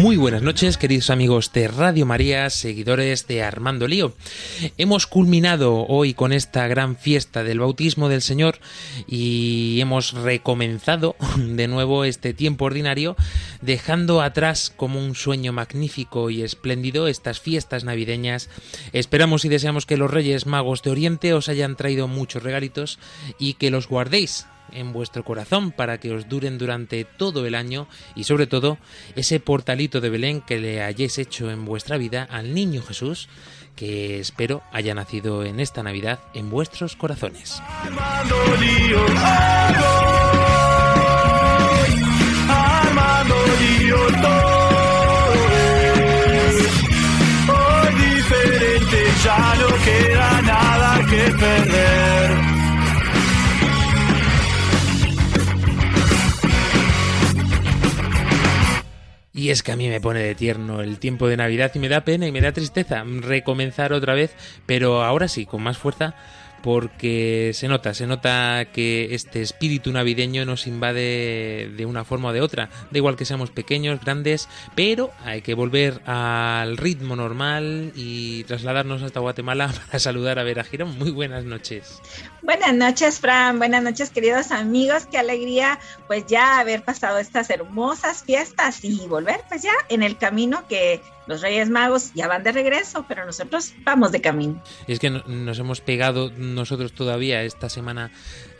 Muy buenas noches, queridos amigos de Radio María, seguidores de Armando Lío. Hemos culminado hoy con esta gran fiesta del bautismo del Señor y hemos recomenzado de nuevo este tiempo ordinario, dejando atrás como un sueño magnífico y espléndido estas fiestas navideñas. Esperamos y deseamos que los Reyes Magos de Oriente os hayan traído muchos regalitos y que los guardéis en vuestro corazón para que os duren durante todo el año y sobre todo ese portalito de Belén que le hayáis hecho en vuestra vida al niño Jesús que espero haya nacido en esta Navidad en vuestros corazones. Y es que a mí me pone de tierno el tiempo de Navidad y me da pena y me da tristeza recomenzar otra vez, pero ahora sí, con más fuerza, porque se nota, se nota que este espíritu navideño nos invade de una forma o de otra. Da igual que seamos pequeños, grandes, pero hay que volver al ritmo normal y trasladarnos hasta Guatemala para saludar a Vera Girón. Muy buenas noches. Buenas noches, Fran. Buenas noches, queridos amigos. Qué alegría, pues ya haber pasado estas hermosas fiestas y volver, pues ya en el camino que los Reyes Magos ya van de regreso, pero nosotros vamos de camino. Es que no- nos hemos pegado nosotros todavía esta semana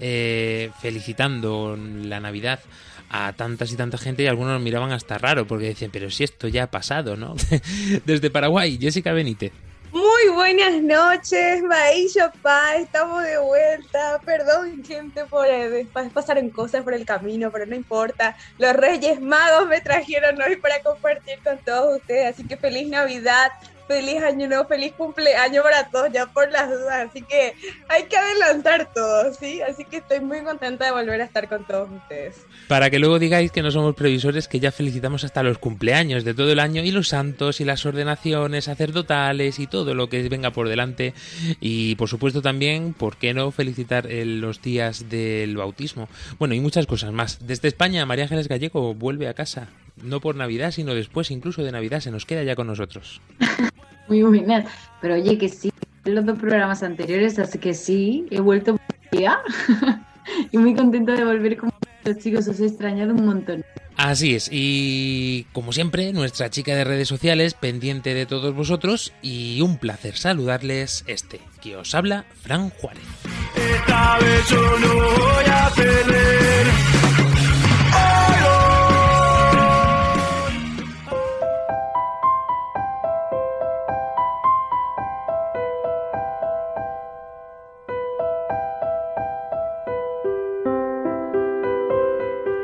eh, felicitando la Navidad a tantas y tanta gente y algunos nos miraban hasta raro porque decían, pero si esto ya ha pasado, ¿no? Desde Paraguay, Jessica Benítez. Muy buenas noches, Maícho Pa, estamos de vuelta. Perdón, gente, por eh, pa- pasaron cosas por el camino, pero no importa. Los Reyes Magos me trajeron hoy para compartir con todos ustedes, así que feliz Navidad, feliz Año Nuevo, feliz cumpleaños para todos, ya por las dudas. Así que hay que adelantar todo, ¿sí? Así que estoy muy contenta de volver a estar con todos ustedes. Para que luego digáis que no somos previsores, que ya felicitamos hasta los cumpleaños de todo el año y los santos y las ordenaciones sacerdotales y todo lo que venga por delante. Y por supuesto también, ¿por qué no felicitar en los días del bautismo? Bueno, y muchas cosas más. Desde España, María Ángeles Gallego vuelve a casa. No por Navidad, sino después incluso de Navidad. Se nos queda ya con nosotros. Muy buenas. Pero oye, que sí, los dos programas anteriores, así que sí, he vuelto por día. y muy contenta de volver con los chicos, os he extrañado un montón. Así es, y como siempre, nuestra chica de redes sociales pendiente de todos vosotros y un placer saludarles este, que os habla Fran Juárez. Esta vez yo no voy a perder.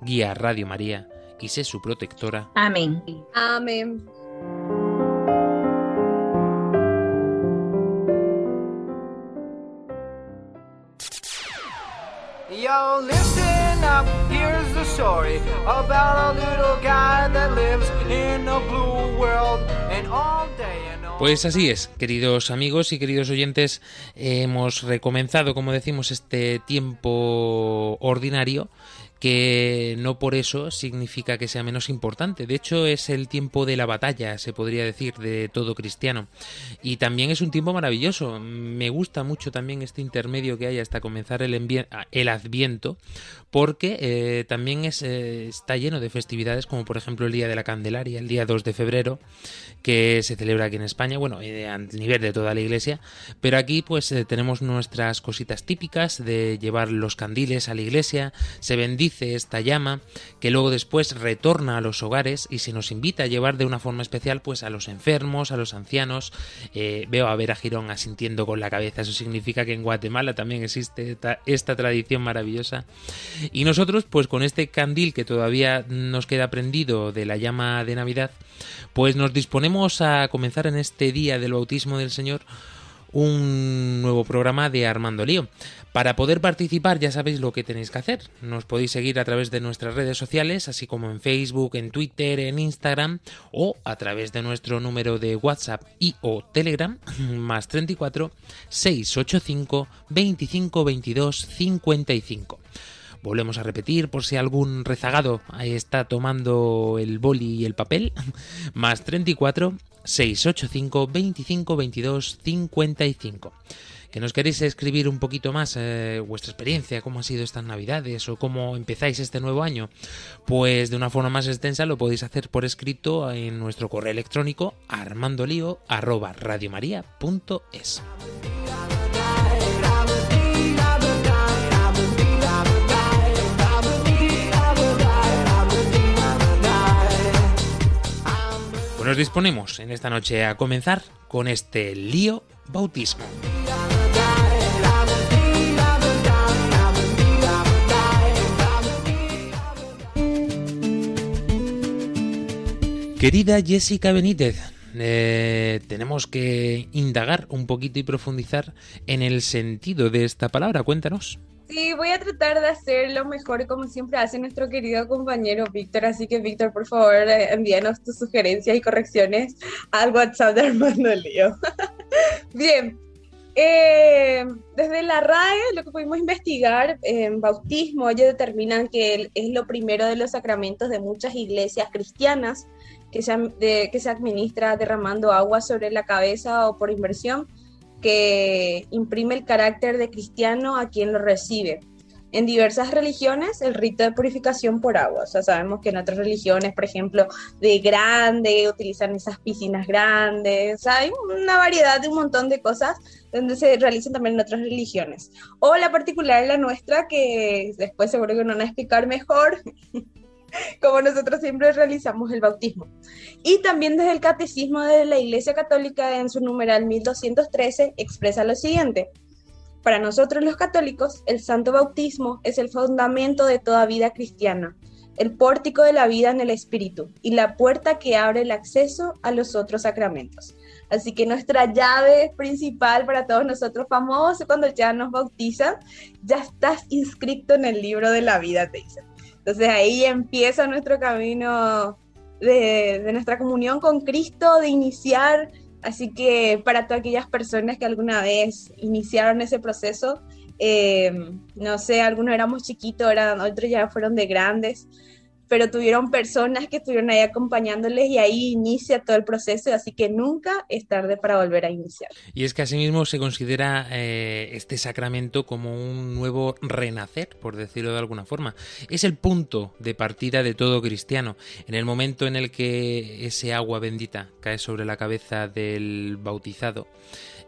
guía a Radio María y sé su protectora. Amén. Amén. Yo, listen up, here's the story about a little guy that lives in a blue world and all day and all Pues así es, queridos amigos y queridos oyentes, hemos recomenzado, como decimos, este tiempo ordinario que no por eso significa que sea menos importante. De hecho, es el tiempo de la batalla, se podría decir, de todo cristiano. Y también es un tiempo maravilloso. Me gusta mucho también este intermedio que hay hasta comenzar el, el Adviento, porque eh, también es, eh, está lleno de festividades, como por ejemplo el Día de la Candelaria, el día 2 de febrero, que se celebra aquí en España, bueno, eh, a nivel de toda la iglesia, pero aquí pues tenemos nuestras cositas típicas de llevar los candiles a la iglesia, se bendice esta llama, que luego después retorna a los hogares y se nos invita a llevar de una forma especial pues a los enfermos, a los ancianos, veo a ver a Girón asintiendo con la cabeza, eso significa que en Guatemala también existe esta tradición maravillosa. Y nosotros, pues con este candil que todavía nos queda prendido de la llama de Navidad, pues nos disponemos a comenzar en este día del bautismo del Señor un nuevo programa de Armando Lío. Para poder participar ya sabéis lo que tenéis que hacer. Nos podéis seguir a través de nuestras redes sociales, así como en Facebook, en Twitter, en Instagram o a través de nuestro número de WhatsApp y o Telegram más 34 685 25 22 55. Volvemos a repetir por si algún rezagado está tomando el boli y el papel. Más 34 685 25 22 55 que nos queréis escribir un poquito más eh, vuestra experiencia, cómo ha sido estas navidades o cómo empezáis este nuevo año, pues de una forma más extensa lo podéis hacer por escrito en nuestro correo electrónico armandolio@radiomaria.es. nos disponemos en esta noche a comenzar con este lío bautismo. Querida Jessica Benítez, eh, tenemos que indagar un poquito y profundizar en el sentido de esta palabra. Cuéntanos. Sí, voy a tratar de hacer lo mejor como siempre hace nuestro querido compañero Víctor, así que Víctor, por favor, eh, envíanos tus sugerencias y correcciones al WhatsApp de Armando Lío. Bien, eh, desde la RAE, lo que pudimos investigar, en bautismo, ellos determinan que es lo primero de los sacramentos de muchas iglesias cristianas que se, que se administra derramando agua sobre la cabeza o por inversión que imprime el carácter de cristiano a quien lo recibe. En diversas religiones, el rito de purificación por agua. O sea, sabemos que en otras religiones, por ejemplo, de grande, utilizan esas piscinas grandes. O sea, hay una variedad de un montón de cosas donde se realizan también en otras religiones. O la particular, la nuestra, que después seguro que no van a explicar mejor, como nosotros siempre realizamos el bautismo. Y también desde el Catecismo de la Iglesia Católica en su numeral 1213 expresa lo siguiente. Para nosotros los católicos, el santo bautismo es el fundamento de toda vida cristiana, el pórtico de la vida en el Espíritu y la puerta que abre el acceso a los otros sacramentos. Así que nuestra llave principal para todos nosotros famosos, cuando ya nos bautizan, ya estás inscrito en el libro de la vida, te dicen. Entonces ahí empieza nuestro camino de, nuestra comunión con Cristo, de iniciar. Así que para todas aquellas personas que alguna vez iniciaron ese proceso, eh, no sé, algunos éramos chiquitos, eran, otros ya fueron de grandes, pero tuvieron personas que estuvieron ahí acompañándoles y ahí inicia todo el proceso, así que nunca es tarde para volver a iniciar. Y es que asimismo se considera eh, este sacramento como un nuevo renacer, por decirlo de alguna forma. Es el punto de partida de todo cristiano. En el momento en el que ese agua bendita cae sobre la cabeza del bautizado,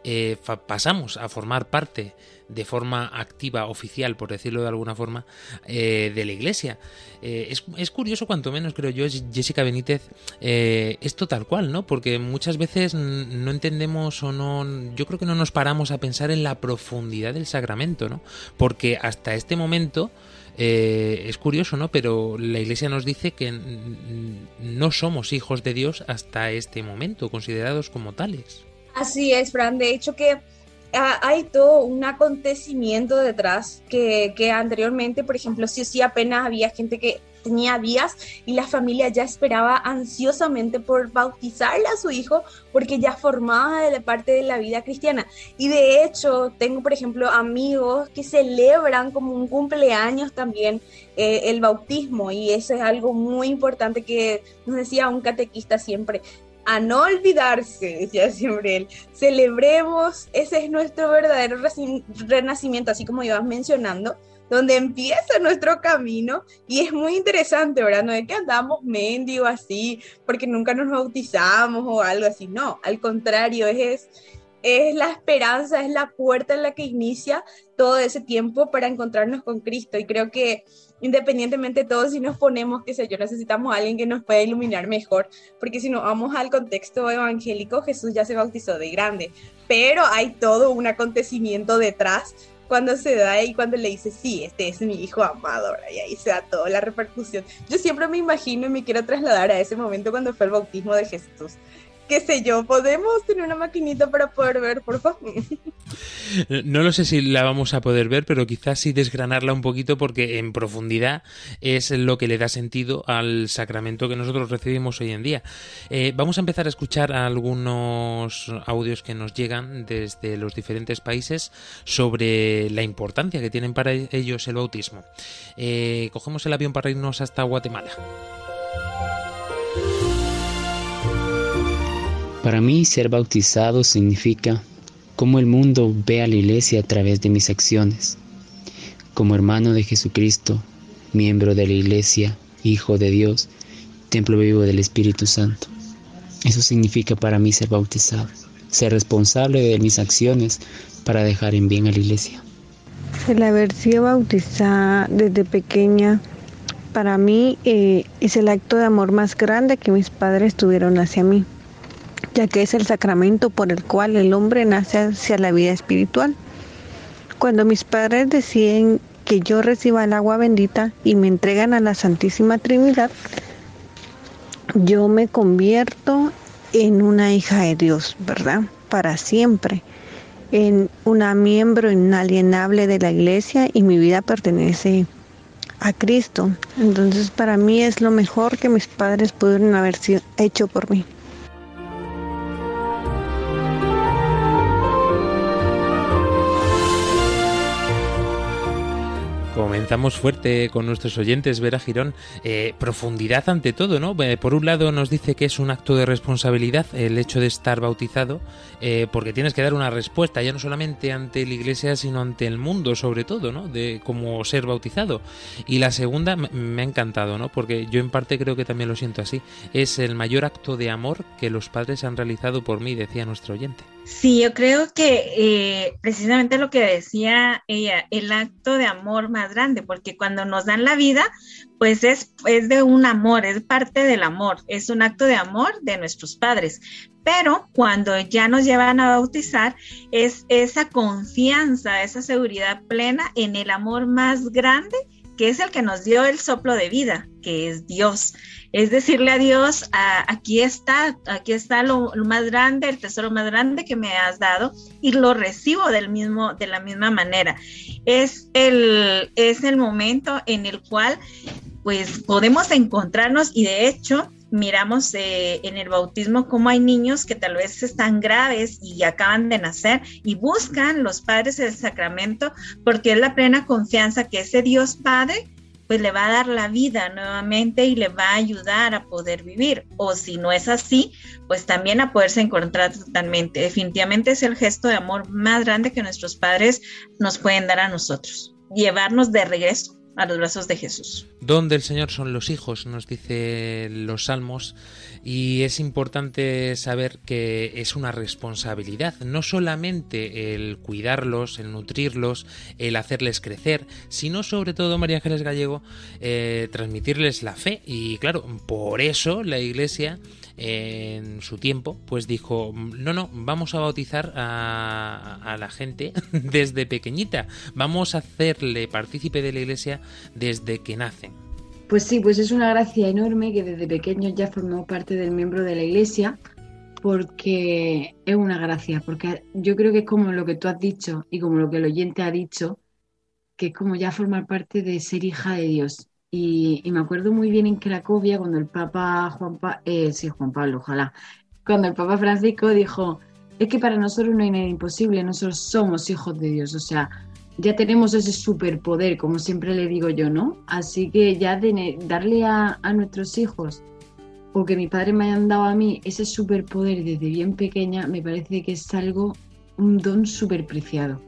eh, pasamos a formar parte de forma activa, oficial, por decirlo de alguna forma, eh, de la Iglesia. Eh, es, curioso, cuanto menos creo yo, Jessica Benítez, esto tal cual, ¿no? Porque muchas veces no entendemos o no, yo creo que no nos paramos a pensar en la profundidad del sacramento, ¿no? Porque hasta este momento... es curioso, ¿no? Pero la Iglesia nos dice que no somos hijos de Dios hasta este momento, considerados como tales. Así es, Fran. De hecho que hay todo un acontecimiento detrás que, anteriormente, por ejemplo, sí o sí apenas había gente que tenía días y la familia ya esperaba ansiosamente por bautizarle a su hijo porque ya formaba de parte de la vida cristiana. Y de hecho, tengo, por ejemplo, amigos que celebran como un cumpleaños también eh, el bautismo y eso es algo muy importante que nos decía un catequista siempre a no olvidarse, decía siempre él, celebremos, ese es nuestro verdadero renacimiento, así como ibas mencionando, donde empieza nuestro camino y es muy interesante, ¿verdad? No es que andamos mendigo así porque nunca nos bautizamos o algo así, no, al contrario, es, es la esperanza, es la puerta en la que inicia todo ese tiempo para encontrarnos con Cristo y creo que independientemente de todo, si nos ponemos, qué sé yo, necesitamos a alguien que nos pueda iluminar mejor, porque si nos vamos al contexto evangélico, Jesús ya se bautizó de grande, pero hay todo un acontecimiento detrás cuando se da y cuando le dice, sí, este es mi hijo amado, y ahí se da toda la repercusión. Yo siempre me imagino y me quiero trasladar a ese momento cuando fue el bautismo de Jesús qué sé yo, podemos tener una maquinita para poder ver, por favor. No lo sé si la vamos a poder ver, pero quizás sí desgranarla un poquito porque en profundidad es lo que le da sentido al sacramento que nosotros recibimos hoy en día. Eh, vamos a empezar a escuchar algunos audios que nos llegan desde los diferentes países sobre la importancia que tienen para ellos el bautismo. Eh, cogemos el avión para irnos hasta Guatemala. Para mí ser bautizado significa cómo el mundo ve a la iglesia a través de mis acciones. Como hermano de Jesucristo, miembro de la iglesia, hijo de Dios, templo vivo del Espíritu Santo. Eso significa para mí ser bautizado, ser responsable de mis acciones para dejar en bien a la iglesia. El haber sido bautizada desde pequeña para mí eh, es el acto de amor más grande que mis padres tuvieron hacia mí ya que es el sacramento por el cual el hombre nace hacia la vida espiritual. Cuando mis padres deciden que yo reciba el agua bendita y me entregan a la Santísima Trinidad, yo me convierto en una hija de Dios, ¿verdad? Para siempre, en una miembro inalienable de la iglesia y mi vida pertenece a Cristo. Entonces para mí es lo mejor que mis padres pudieron haber hecho por mí. Comenzamos fuerte con nuestros oyentes, Vera Girón. Eh, profundidad ante todo, ¿no? Eh, por un lado nos dice que es un acto de responsabilidad el hecho de estar bautizado, eh, porque tienes que dar una respuesta, ya no solamente ante la iglesia, sino ante el mundo, sobre todo, ¿no? De cómo ser bautizado. Y la segunda me ha encantado, ¿no? Porque yo en parte creo que también lo siento así. Es el mayor acto de amor que los padres han realizado por mí, decía nuestro oyente. Sí, yo creo que eh, precisamente lo que decía ella, el acto de amor más grande, porque cuando nos dan la vida, pues es, es de un amor, es parte del amor, es un acto de amor de nuestros padres. Pero cuando ya nos llevan a bautizar, es esa confianza, esa seguridad plena en el amor más grande que es el que nos dio el soplo de vida, que es Dios. Es decirle a Dios, aquí está, aquí está lo, más grande, el tesoro más grande que me has dado y lo recibo del mismo, de la misma manera. Es el, es el momento en el cual pues podemos encontrarnos y de hecho miramos eh, en el bautismo cómo hay niños que tal vez están graves y acaban de nacer y buscan los padres del sacramento porque es la plena confianza que ese Dios Padre pues le va a dar la vida nuevamente y le va a ayudar a poder vivir. O si no es así, pues también a poderse encontrar totalmente. Definitivamente es el gesto de amor más grande que nuestros padres nos pueden dar a nosotros, llevarnos de regreso a los brazos de Jesús. Don del Señor son los hijos, nos dice los salmos, y es importante saber que es una responsabilidad, no solamente el cuidarlos, el nutrirlos, el hacerles crecer, sino sobre todo, María Ángeles Gallego, eh, transmitirles la fe. Y claro, por eso la Iglesia en su tiempo, pues dijo, no, no, vamos a bautizar a, la gente desde pequeñita, vamos a hacerle partícipe de la iglesia desde que nacen. Pues sí, pues es una gracia enorme que desde pequeño ya formó parte del miembro de la iglesia, porque es una gracia, porque yo creo que es como lo que tú has dicho y como lo que el oyente ha dicho, que es como ya formar parte de ser hija de Dios. Y, me acuerdo muy bien en Cracovia cuando el Papa Juan eh, sí, Juan Pablo, ojalá, cuando el Papa Francisco dijo, es que para nosotros no hay nada imposible, nosotros somos hijos de Dios, o sea, ya tenemos ese superpoder, como siempre le digo yo, ¿no? Así que ya de, darle a, a nuestros hijos o que mi padre me hayan dado a mí ese superpoder desde bien pequeña, me parece que es algo, un don súper preciado.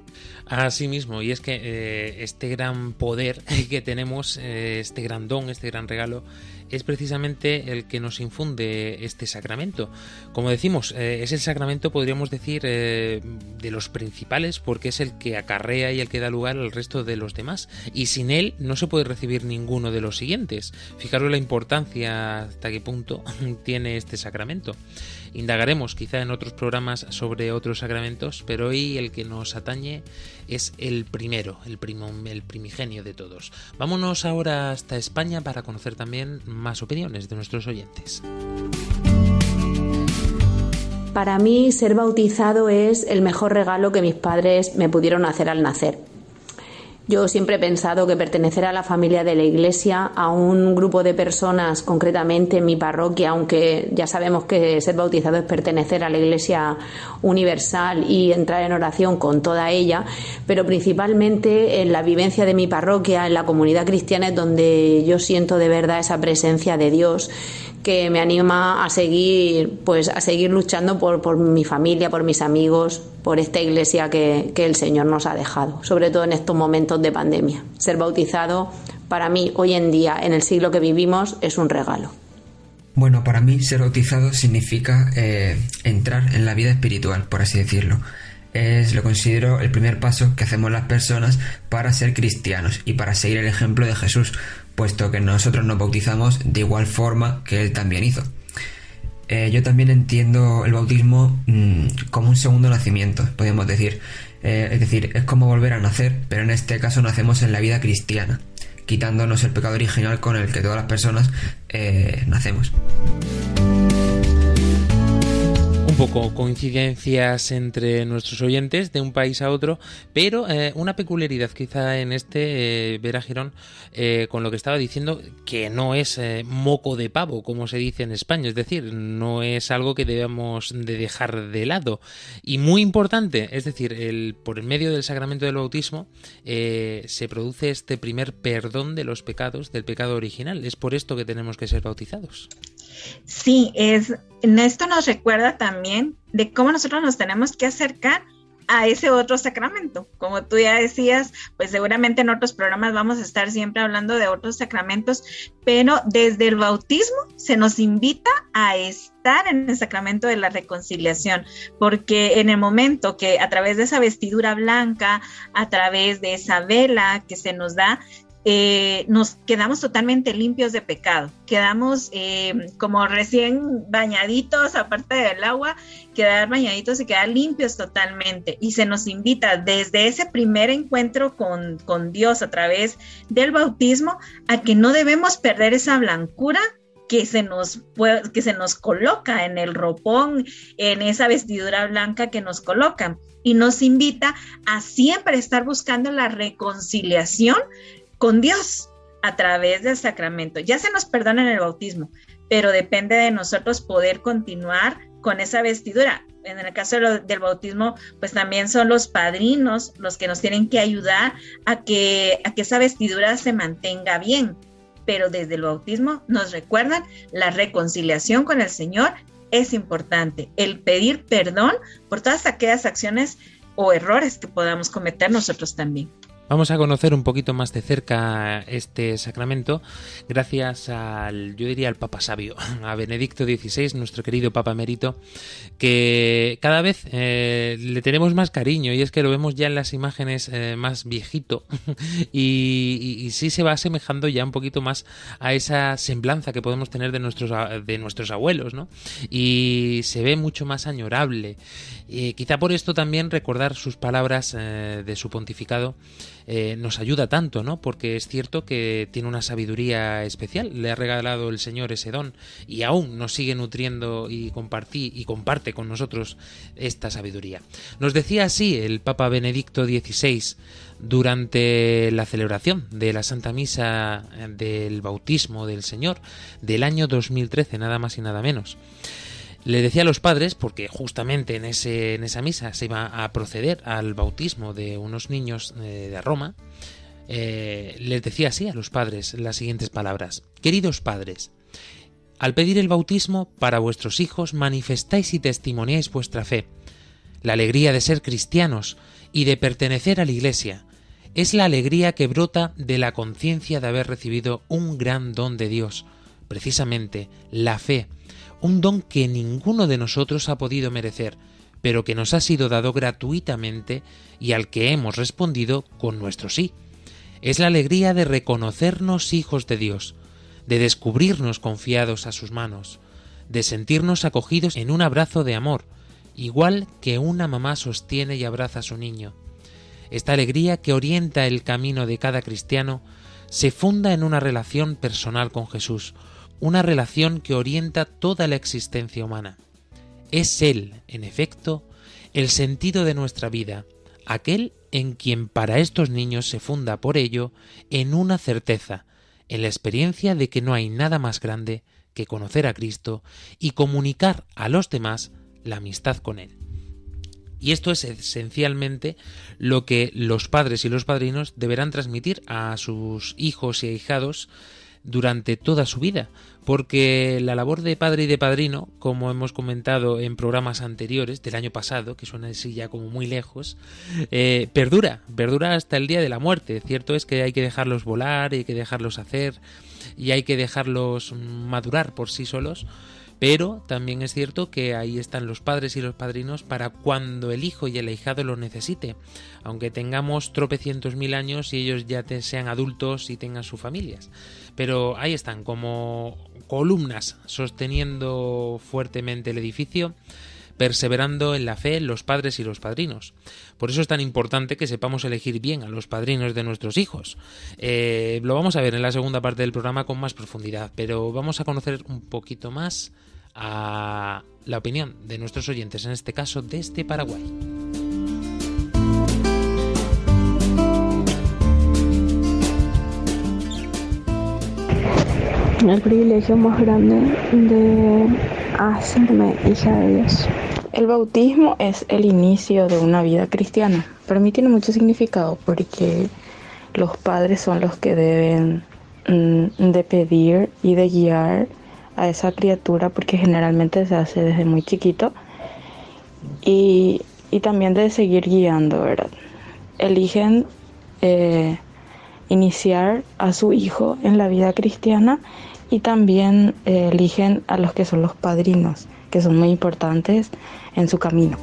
Así mismo, y es que eh, este gran poder que tenemos, eh, este gran don, este gran regalo, es precisamente el que nos infunde este sacramento. Como decimos, eh, es el sacramento, podríamos decir, de los principales, porque es el que acarrea y el que da lugar al resto de los demás. Y sin él no se puede recibir ninguno de los siguientes. Fijaros la importancia hasta qué punto tiene este sacramento. Indagaremos quizá en otros programas sobre otros sacramentos, pero hoy el que nos atañe es el primero, el, primo, el primigenio de todos. Vámonos ahora hasta España para conocer también más opiniones de nuestros oyentes. Para mí ser bautizado es el mejor regalo que mis padres me pudieron hacer al nacer yo siempre he pensado que pertenecer a la familia de la Iglesia, a un grupo de personas, concretamente en mi parroquia, aunque ya sabemos que ser bautizado es pertenecer a la Iglesia universal y entrar en oración con toda ella, pero principalmente en la vivencia de mi parroquia, en la comunidad cristiana, es donde yo siento de verdad esa presencia de Dios que me anima a seguir, pues, a seguir luchando por, por mi familia, por mis amigos, por esta iglesia que, que el Señor nos ha dejado, sobre todo en estos momentos de pandemia. Ser bautizado, para mí, hoy en día, en el siglo que vivimos, es un regalo. Bueno, para mí ser bautizado significa eh, entrar en la vida espiritual, por así decirlo. Es, lo considero el primer paso que hacemos las personas para ser cristianos y para seguir el ejemplo de Jesús, puesto que nosotros nos bautizamos de igual forma que él también hizo. Eh, yo también entiendo el bautismo mm, como un segundo nacimiento, podemos decir. Eh, es decir, es como volver a nacer, pero en este caso nacemos en la vida cristiana, quitándonos el pecado original con el que todas las personas eh, nacemos un poco coincidencias entre nuestros oyentes de un país a otro, pero eh, una peculiaridad quizá en este, eh, Vera Girón, eh, con lo que estaba diciendo, que no es moco de pavo, como se dice en España, es decir, no es algo que debamos de dejar de lado. Y muy importante, es decir, el, por el medio del sacramento del bautismo se produce este primer perdón de los pecados, del pecado original. Es por esto que tenemos que ser bautizados. Sí, es, esto nos recuerda también de cómo nosotros nos tenemos que acercar a ese otro sacramento. Como tú ya decías, pues seguramente en otros programas vamos a estar siempre hablando de otros sacramentos, pero desde el bautismo se nos invita a estar en el sacramento de la reconciliación, porque en el momento que a través de esa vestidura blanca, a través de esa vela que se nos da, eh, nos quedamos totalmente limpios de pecado, quedamos eh, como recién bañaditos, aparte del agua, quedar bañaditos y quedar limpios totalmente. Y se nos invita desde ese primer encuentro con, con Dios a través del bautismo a que no debemos perder esa blancura que se nos que se nos coloca en el ropón, en esa vestidura blanca que nos colocan y nos invita a siempre estar buscando la reconciliación con Dios a través del sacramento. Ya se nos perdona en el bautismo, pero depende de nosotros poder continuar con esa vestidura. En el caso del bautismo, pues también son los padrinos los que nos tienen que ayudar a que, a que esa vestidura se mantenga bien. Pero desde el bautismo nos recuerdan la reconciliación con el Señor es importante. El pedir perdón por todas aquellas acciones o errores que podamos cometer nosotros también. Vamos a conocer un poquito más de cerca este sacramento gracias al, yo diría, al Papa Sabio, a Benedicto XVI, nuestro querido Papa Emérito, que cada vez eh, le tenemos más cariño y es que lo vemos ya en las imágenes eh, más viejito y, y, sí se va asemejando ya un poquito más a esa semblanza que podemos tener de nuestros, de nuestros abuelos, ¿no? Y se ve mucho más añorable. Quizá por esto también recordar sus palabras eh, de su pontificado eh, nos ayuda tanto, ¿no? Porque es cierto que tiene una sabiduría especial, le ha regalado el Señor ese don y aún nos sigue nutriendo y, compartí, y comparte con nosotros esta sabiduría. Nos decía así el Papa Benedicto XVI durante la celebración de la Santa Misa del bautismo del Señor del año 2013, nada más y nada menos. Le decía a los padres, porque justamente en, ese, en esa misa se iba a proceder al bautismo de unos niños eh, de Roma, eh, les decía así a los padres las siguientes palabras. Queridos padres, al pedir el bautismo para vuestros hijos manifestáis y testimoniáis vuestra fe, la alegría de ser cristianos y de pertenecer a la Iglesia. Es la alegría que brota de la conciencia de haber recibido un gran don de Dios, precisamente la fe, un don que ninguno de nosotros ha podido merecer, pero que nos ha sido dado gratuitamente y al que hemos respondido con nuestro sí. Es la alegría de reconocernos hijos de Dios, de descubrirnos confiados a sus manos, de sentirnos acogidos en un abrazo de amor, igual que una mamá sostiene y abraza a su niño. Esta alegría que orienta el camino de cada cristiano se funda en una relación personal con Jesús, una relación que orienta toda la existencia humana. Es Él, en efecto, el sentido de nuestra vida, aquel en quien para estos niños se funda por ello en una certeza, en la experiencia de que no hay nada más grande que conocer a Cristo y comunicar a los demás la amistad con Él. Y esto es esencialmente lo que los padres y los padrinos deberán transmitir a sus hijos y ahijados durante toda su vida, porque la labor de padre y de padrino, como hemos comentado en programas anteriores del año pasado, que suena así ya como muy lejos, eh, perdura, perdura hasta el día de la muerte. Cierto es que hay que dejarlos volar, hay que dejarlos hacer y hay que dejarlos madurar por sí solos, pero también es cierto que ahí están los padres y los padrinos para cuando el hijo y el ahijado lo necesite, aunque tengamos tropecientos mil años y ellos ya sean adultos y tengan sus familias. Pero ahí están, como columnas sosteniendo fuertemente el edificio, perseverando en la fe los padres y los padrinos. Por eso es tan importante que sepamos elegir bien a los padrinos de nuestros hijos. Eh, lo vamos a ver en la segunda parte del programa con más profundidad, pero vamos a conocer un poquito más a la opinión de nuestros oyentes, en este caso desde Paraguay. el privilegio más grande de hacerme hija de Dios. El bautismo es el inicio de una vida cristiana. Para mí tiene mucho significado porque los padres son los que deben mm, de pedir y de guiar a esa criatura porque generalmente se hace desde muy chiquito y, también de seguir guiando, ¿verdad? Eligen eh, iniciar a su hijo en la vida cristiana y también eh, eligen a los que son los padrinos, que son muy importantes en su camino.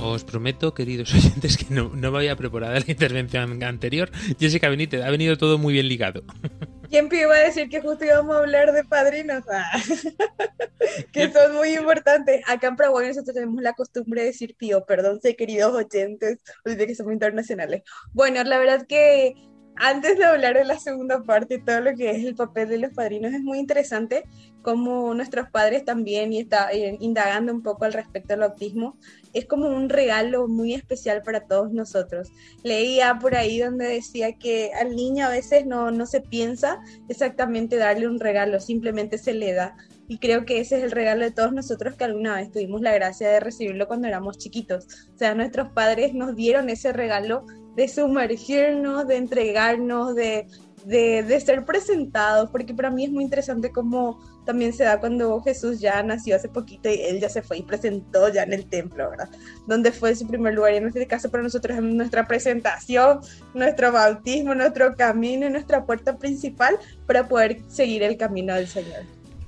Os prometo, queridos oyentes, que no, no me había preparado la intervención anterior. Jessica Benítez, ha venido todo muy bien ligado. ¿Quién iba a decir que justo íbamos a hablar de padrinos? Ah, que son muy importantes. Acá en Paraguay nosotros tenemos la costumbre de decir pío, perdón, sé queridos oyentes, de que somos internacionales. Bueno, la verdad que antes de hablar de la segunda parte, todo lo que es el papel de los padrinos, es muy interesante como nuestros padres también, y está eh, indagando un poco al respecto del autismo, es como un regalo muy especial para todos nosotros. Leía por ahí donde decía que al niño a veces no, no se piensa exactamente darle un regalo, simplemente se le da. Y creo que ese es el regalo de todos nosotros que alguna vez tuvimos la gracia de recibirlo cuando éramos chiquitos. O sea, nuestros padres nos dieron ese regalo de sumergirnos, de entregarnos, de, de, ser presentados, porque para mí es muy interesante cómo también se da cuando Jesús ya nació hace poquito y él ya se fue y presentó ya en el templo, ¿verdad? Donde fue su primer lugar y en este caso para nosotros es nuestra presentación, nuestro bautismo, nuestro camino y nuestra puerta principal para poder seguir el camino del Señor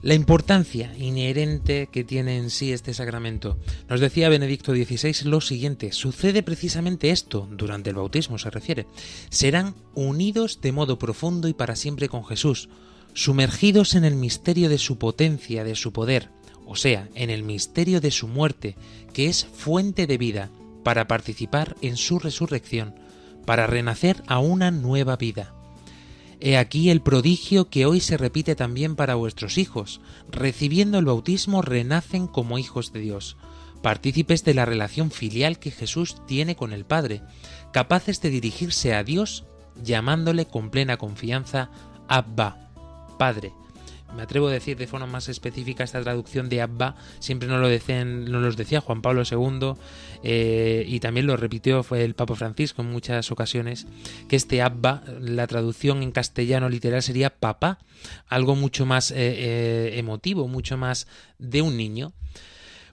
la importancia inherente que tiene en sí este sacramento. Nos decía Benedicto XVI lo siguiente, sucede precisamente esto, durante el bautismo se refiere, serán unidos de modo profundo y para siempre con Jesús, sumergidos en el misterio de su potencia, de su poder, o sea, en el misterio de su muerte, que es fuente de vida, para participar en su resurrección, para renacer a una nueva vida. He aquí el prodigio que hoy se repite también para vuestros hijos. Recibiendo el bautismo renacen como hijos de Dios, partícipes de la relación filial que Jesús tiene con el Padre, capaces de dirigirse a Dios llamándole con plena confianza Abba, Padre. Me atrevo a decir de forma más específica esta traducción de Abba, siempre nos lo los decía Juan Pablo II eh, y también lo repitió fue el Papa Francisco en muchas ocasiones, que este Abba, la traducción en castellano literal sería papá, algo mucho más eh, eh, emotivo, mucho más de un niño.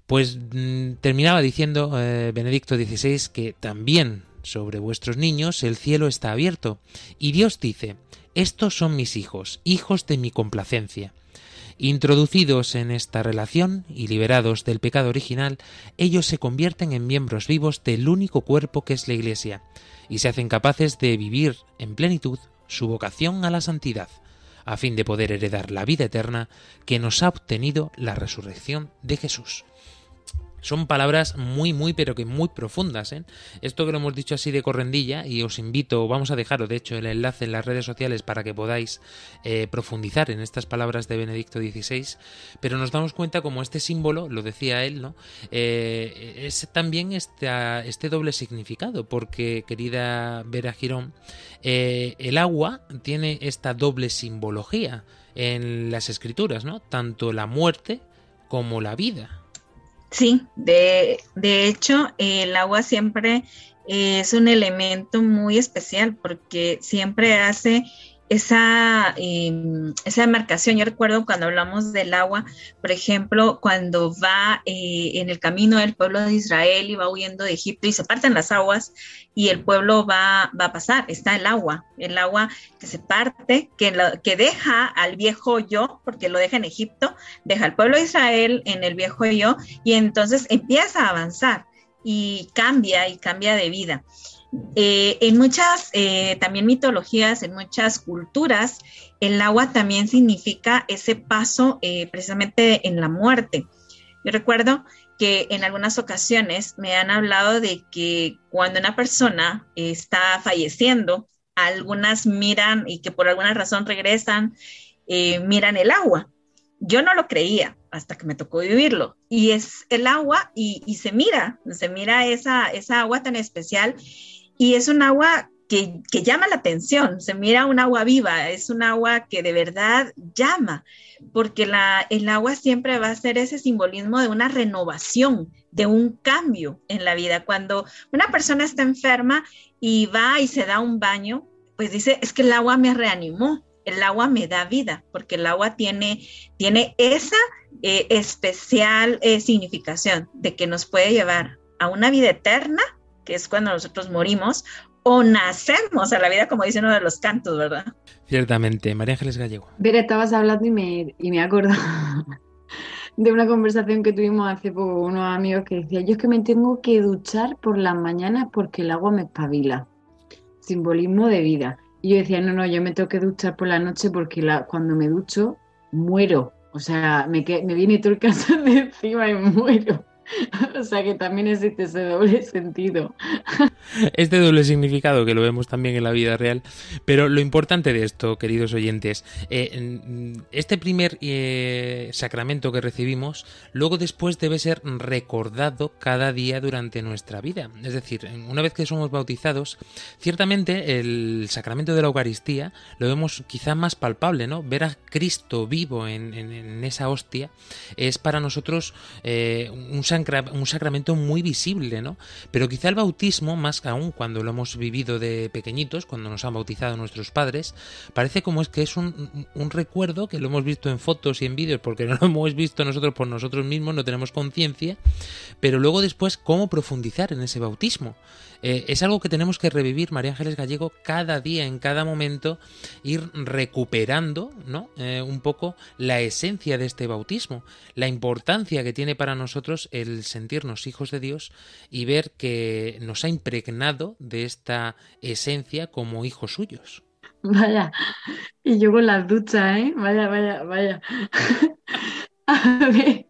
Pues mm, terminaba diciendo Benedicto XVI que también sobre vuestros niños el cielo está abierto, y Dios dice, estos son mis hijos, hijos de mi complacencia. Introducidos en esta relación y liberados del pecado original, ellos se convierten en miembros vivos del único cuerpo que es la Iglesia, y se hacen capaces de vivir en plenitud su vocación a la santidad, a fin de poder heredar la vida eterna que nos ha obtenido la resurrección de Jesús. Son palabras muy, muy, pero que muy profundas. ¿eh? Esto que lo hemos dicho así de correndilla y os invito, vamos a dejaros de hecho el enlace en las redes sociales para que podáis eh, profundizar en estas palabras de Benedicto XVI, pero nos damos cuenta como este símbolo, lo decía él, ¿no? Eh, es también este, este doble significado, porque querida Vera Girón, el agua tiene esta doble simbología en las escrituras, ¿no? Tanto la muerte como la vida. Sí, de, de hecho, el agua siempre es un elemento muy especial porque siempre hace esa, em, esa demarcación. Yo recuerdo cuando hablamos del agua, por ejemplo, cuando va eh, en el camino del pueblo de Israel y va huyendo de Egipto y se parten las aguas y el pueblo va, va a pasar, está el agua, el agua que se parte, que, que deja al viejo yo, porque lo deja en Egipto, deja al pueblo de Israel en el viejo yo y entonces empieza a avanzar y cambia y cambia de vida. Eh, en muchas eh, también mitologías, en muchas culturas, el agua también significa ese paso eh, precisamente en la muerte. Yo recuerdo que en algunas ocasiones me han hablado de que cuando una persona está falleciendo, algunas miran y que por alguna razón regresan, miran el agua. Yo no lo creía hasta que me tocó vivirlo. Y es el agua y, y se mira, se mira esa, esa agua tan especial y es un agua que, llama la atención, se mira un agua viva, es un agua que de verdad llama, porque la, el agua siempre va a ser ese simbolismo de una renovación, de un cambio en la vida. Cuando una persona está enferma y va y se da un baño, pues dice, es que el agua me reanimó, el agua me da vida, porque el agua tiene, tiene esa eh, especial eh, significación de que nos puede llevar a una vida eterna que es cuando nosotros morimos, o nacemos a la vida, como dice uno de los cantos, ¿verdad? Ciertamente, María Ángeles Gallego. Ver, estabas hablando y me, y me acuerdo de una conversación que tuvimos hace poco con unos amigos que decía, yo es que me tengo que duchar por las mañanas porque el agua me espabila. Simbolismo de vida. Y yo decía, no, no, yo me tengo que duchar por la noche porque la, cuando me ducho muero. O sea, me, me viene todo el cansado de encima y muero. O sea que también existe ese doble sentido. Este doble significado que lo vemos también en la vida real. Pero lo importante de esto, queridos oyentes, eh, este primer eh, sacramento que recibimos, luego después debe ser recordado cada día durante nuestra vida. Es decir, una vez que somos bautizados, ciertamente el sacramento de la Eucaristía lo vemos quizá más palpable, ¿no? Ver a Cristo vivo en, esa hostia es para nosotros eh, un un sacramento muy visible, ¿no? Pero quizá el bautismo, más aún cuando lo hemos vivido de pequeñitos, cuando nos han bautizado nuestros padres, parece como es que es un, un recuerdo que lo hemos visto en fotos y en vídeos porque no lo hemos visto nosotros por nosotros mismos, no tenemos conciencia, pero luego después cómo profundizar en ese bautismo. Eh, es algo que tenemos que revivir, María Ángeles Gallego, cada día, en cada momento, ir recuperando ¿no? Eh, un poco la esencia de este bautismo, la importancia que tiene para nosotros el sentirnos hijos de Dios y ver que nos ha impregnado de esta esencia como hijos suyos. Vaya, y yo con las duchas, ¿eh? Vaya, vaya, vaya. A ver,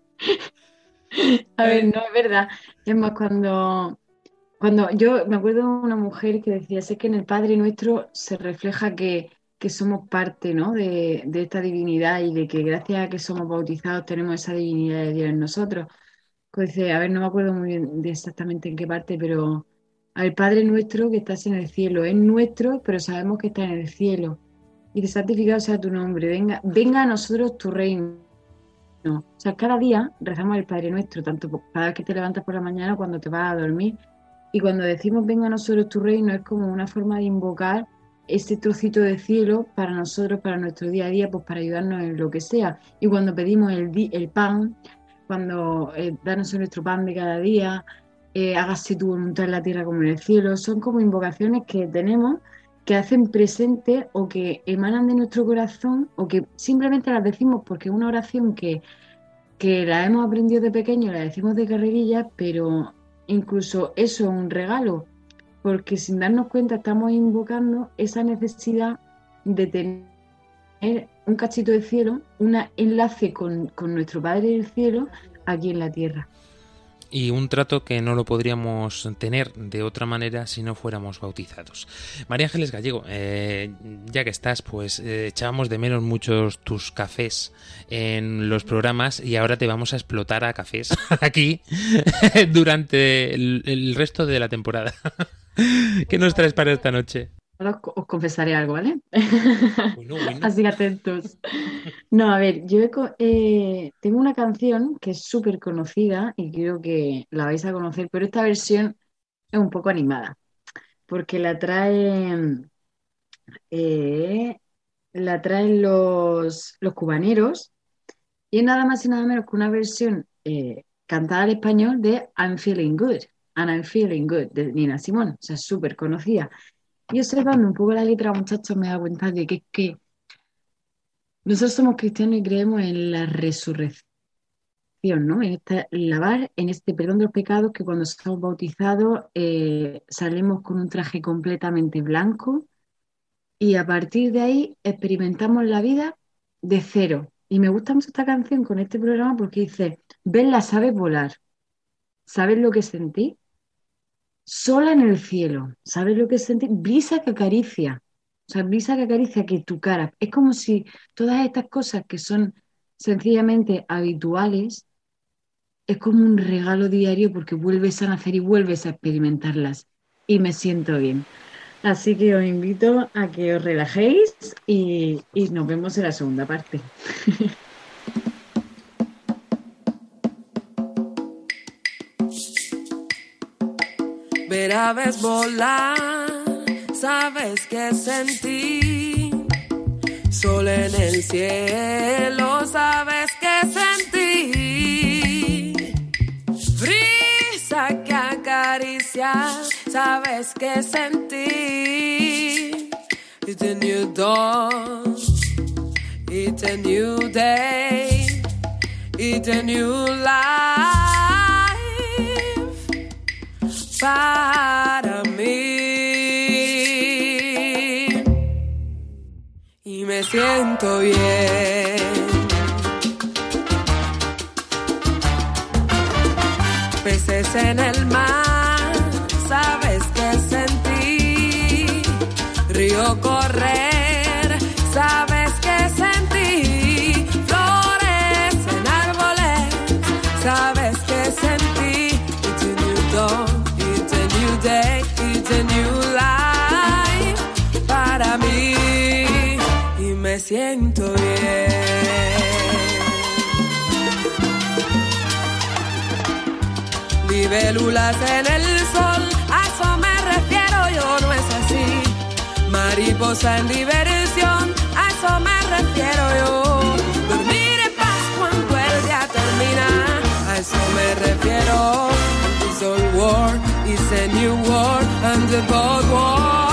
a ver, no es verdad. Es más, cuando, cuando yo me acuerdo de una mujer que decía, sé que en el Padre Nuestro se refleja que, que somos parte ¿no? de, de, esta divinidad y de que gracias a que somos bautizados tenemos esa divinidad de Dios en nosotros. Pues a ver, no me acuerdo muy bien de exactamente en qué parte, pero al Padre Nuestro que estás en el cielo, es nuestro, pero sabemos que está en el cielo. Y que santificado sea tu nombre, venga, venga a nosotros tu reino. O sea, cada día rezamos el Padre Nuestro, tanto cada vez que te levantas por la mañana cuando te vas a dormir. Y cuando decimos venga a nosotros tu reino es como una forma de invocar ese trocito de cielo para nosotros, para nuestro día a día, pues para ayudarnos en lo que sea. Y cuando pedimos el, el pan, cuando eh, danos nuestro pan de cada día, eh, hágase tu voluntad en la tierra como en el cielo, son como invocaciones que tenemos que hacen presente o que emanan de nuestro corazón o que simplemente las decimos porque es una oración que, que la hemos aprendido de pequeño, la decimos de carrerilla, pero incluso eso es un regalo, porque sin darnos cuenta estamos invocando esa necesidad de tener un cachito de cielo, un enlace con, con nuestro Padre del cielo aquí en la tierra y un trato que no lo podríamos tener de otra manera si no fuéramos bautizados. María Ángeles Gallego, eh, ya que estás, pues eh, echábamos de menos muchos tus cafés en los programas y ahora te vamos a explotar a cafés aquí durante el resto de la temporada. ¿Qué nos traes para esta noche? Os confesaré algo, ¿vale? Así atentos. No, a ver, yo eh, tengo una canción que es súper conocida y creo que la vais a conocer, pero esta versión es un poco animada, porque la traen, eh, la traen los, los cubaneros y es nada más y nada menos que una versión eh, cantada al español de I'm Feeling Good, and I'm Feeling Good, de Nina Simón, o sea, súper conocida. Y observando un poco la letra, muchachos, me da cuenta de que es que nosotros somos cristianos y creemos en la resurrección, ¿no? En este lavar, en este perdón de los pecados, que cuando estamos bautizados eh, salimos con un traje completamente blanco y a partir de ahí experimentamos la vida de cero. Y me gusta mucho esta canción con este programa porque dice, ven la sabes volar, ¿sabes lo que sentí? Sola en el cielo. ¿Sabes lo que es sentir? Brisa que acaricia. O sea, brisa que acaricia que tu cara. Es como si todas estas cosas que son sencillamente habituales, es como un regalo diario porque vuelves a nacer y vuelves a experimentarlas. Y me siento bien. Así que os invito a que os relajéis y, y nos vemos en la segunda parte. aves volar, sabes que sentí. Sol en el cielo, sabes que sentí. Brisa que acaricia, sabes que sentí. It's a new dawn, it's a new day, it's a new life. Para mí. Y me siento bien. Peces en el mar, sabes que sentí. Río correr, Libélulas en el sol, a eso me refiero, yo no es así. Mariposa en diversión, a eso me refiero yo. Dormir en paz cuando el día termina, a eso me refiero. It's war It's a new war and the cold war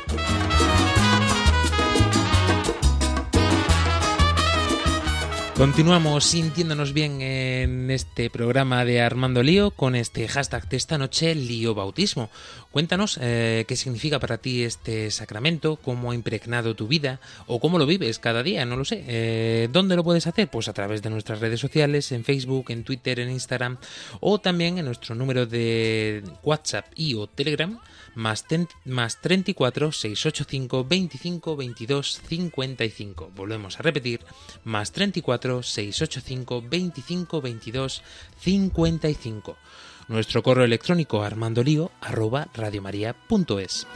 Continuamos sintiéndonos bien en este programa de Armando Lío con este hashtag de esta noche, Lío Bautismo. Cuéntanos eh, qué significa para ti este sacramento, cómo ha impregnado tu vida o cómo lo vives cada día, no lo sé. Eh, ¿Dónde lo puedes hacer? Pues a través de nuestras redes sociales, en Facebook, en Twitter, en Instagram o también en nuestro número de WhatsApp y o Telegram más, más 34 685 25 22 55. Volvemos a repetir, más 34 685 25 22 55. Nuestro correo electrónico armandolío arroba radiomaria.es.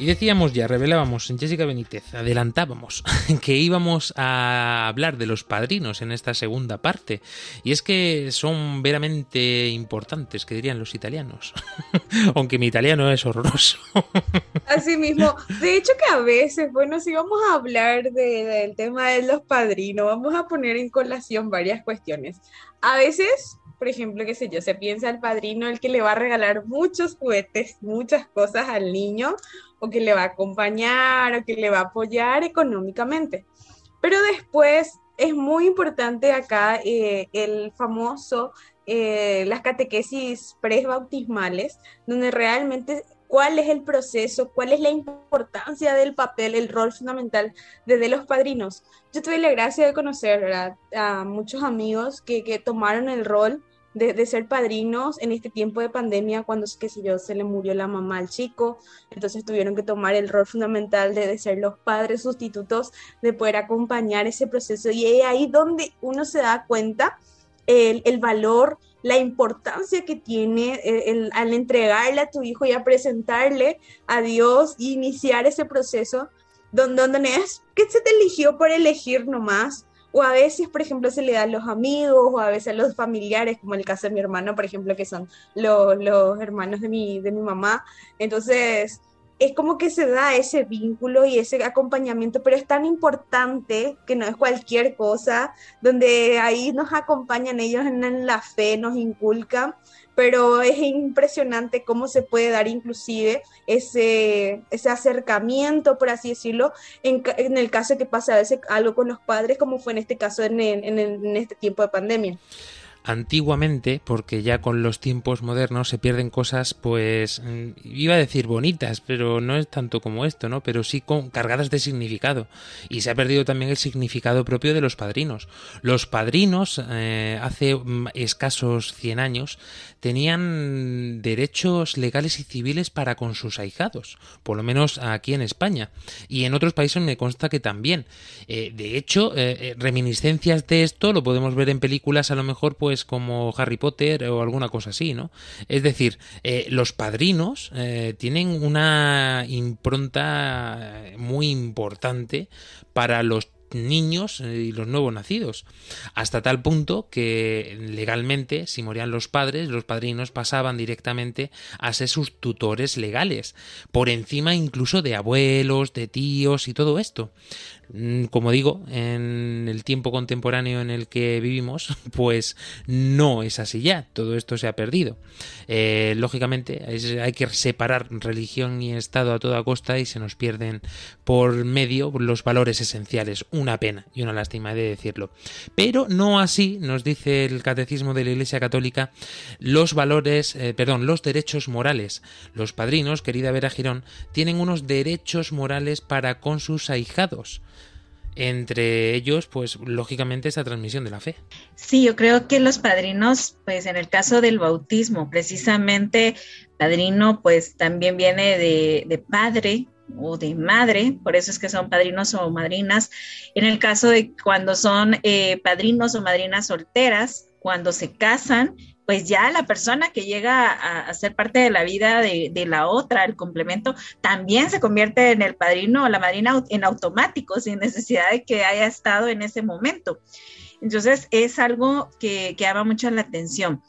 Y decíamos ya, revelábamos en Jessica Benítez, adelantábamos que íbamos a hablar de los padrinos en esta segunda parte. Y es que son veramente importantes, que dirían los italianos. Aunque mi italiano es horroroso. Así mismo. De hecho que a veces, bueno, si vamos a hablar del tema de los padrinos, vamos a poner en colación varias cuestiones. A veces por ejemplo, qué sé yo, se piensa al padrino el que le va a regalar muchos juguetes, muchas cosas al niño, o que le va a acompañar, o que le va a apoyar económicamente. Pero después es muy importante acá eh, el famoso, eh, las catequesis presbautismales, donde realmente cuál es el proceso, cuál es la importancia del papel, el rol fundamental de, los padrinos. Yo tuve la gracia de conocer a muchos amigos que, que, tomaron el rol de, ser padrinos en este tiempo de pandemia, cuando, qué sé yo, se le murió la mamá al chico, entonces tuvieron que tomar el rol fundamental de, ser los padres sustitutos, de poder acompañar ese proceso. Y es ahí donde uno se da cuenta el, el valor, la importancia que tiene al entregarle a tu hijo y a presentarle a Dios y iniciar ese proceso donde, donde es que se te eligió por elegir nomás, o a veces, por ejemplo, se le da a los amigos o a veces a los familiares, como el caso de mi hermano, por ejemplo, que son los, los hermanos de mi, de mi mamá. Entonces, es como que se da ese vínculo y ese acompañamiento, pero es tan importante que no es cualquier cosa, donde ahí nos acompañan ellos en la fe, nos inculcan pero es impresionante cómo se puede dar inclusive ese, ese acercamiento, por así decirlo, en, en el caso que pase a veces algo con los padres, como fue en este caso en, en, en este tiempo de pandemia antiguamente, porque ya con los tiempos modernos se pierden cosas, pues mm, iba a decir bonitas, pero no es tanto como esto, ¿no? Pero sí con, cargadas de significado. Y se ha perdido también el significado propio de los padrinos. Los padrinos, eh, hace mm, escasos 100 años, tenían derechos legales y civiles para con sus ahijados, por lo menos aquí en España. Y en otros países me consta que también. Eh, de hecho, eh, reminiscencias de esto lo podemos ver en películas a lo mejor, pues como Harry Potter o alguna cosa así, ¿no? Es decir, eh, los padrinos eh, tienen una impronta muy importante para los niños eh, y los nuevos nacidos, hasta tal punto que legalmente, si morían los padres, los padrinos pasaban directamente a ser sus tutores legales, por encima incluso de abuelos, de tíos y todo esto. Mm, como digo, en el tiempo contemporáneo en el que vivimos, pues no es así ya, todo esto se ha perdido. Eh, lógicamente hay que separar religión y Estado a toda costa y se nos pierden por medio los valores esenciales. Una pena y una lástima de decirlo. Pero no así, nos dice el Catecismo de la Iglesia Católica, los valores, eh, perdón, los derechos morales. Los padrinos, querida Vera Girón, tienen unos derechos morales para con sus ahijados entre ellos, pues lógicamente esa transmisión de la fe. Sí, yo creo que los padrinos, pues en el caso del bautismo, precisamente padrino, pues también viene de, padre o de madre, por eso es que son padrinos o madrinas. En el caso de cuando son eh, padrinos o madrinas solteras, cuando se casan, pues ya la persona que llega a, ser parte de la vida de, la otra, el complemento, también se convierte en el padrino o la madrina en automático, sin necesidad de que haya estado en ese momento. Entonces es algo que, llama mucho la atención.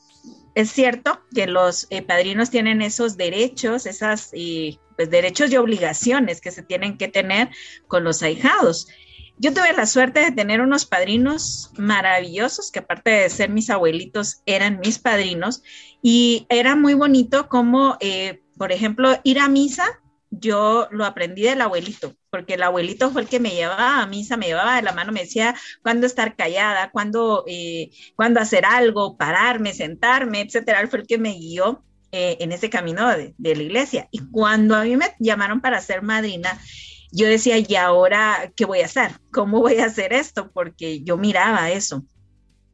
Es cierto que los eh, padrinos tienen esos derechos, esas eh, pues, derechos y obligaciones que se tienen que tener con los ahijados Yo tuve la suerte de tener unos padrinos maravillosos, que aparte de ser mis abuelitos, eran mis padrinos, y era muy bonito como, eh, por ejemplo, ir a misa, yo lo aprendí del abuelito, porque el abuelito fue el que me llevaba a misa, me llevaba de la mano, me decía cuándo estar callada, cuándo, eh, cuándo hacer algo, pararme, sentarme, etcétera. Fue el que me guió eh, en ese camino de, la iglesia. Y cuando a mí me llamaron para ser madrina, yo decía, ¿y ahora qué voy a hacer? ¿Cómo voy a hacer esto? Porque yo miraba eso.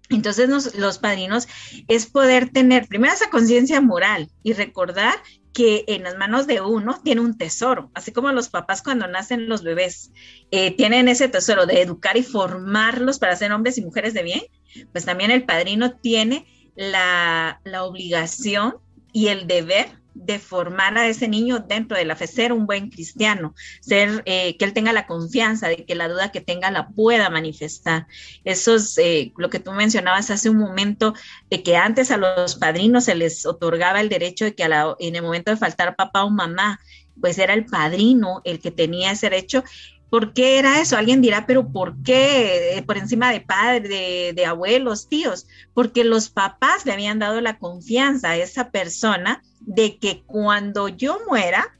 Entonces los padrinos es poder tener primero esa conciencia moral y recordar que en las manos de uno tiene un tesoro, así como los papás cuando nacen los bebés eh, tienen ese tesoro de educar y formarlos para ser hombres y mujeres de bien, pues también el padrino tiene la, la obligación y el deber de formar a ese niño dentro de la fe, ser un buen cristiano, ser eh, que él tenga la confianza de que la duda que tenga la pueda manifestar. Eso es eh, lo que tú mencionabas hace un momento, de que antes a los padrinos se les otorgaba el derecho de que en el momento de faltar papá o mamá, pues era el padrino el que tenía ese derecho ¿Por qué era eso? Alguien dirá, pero ¿por qué por encima de padres, de, de, abuelos, tíos? Porque los papás le habían dado la confianza a esa persona de que cuando yo muera,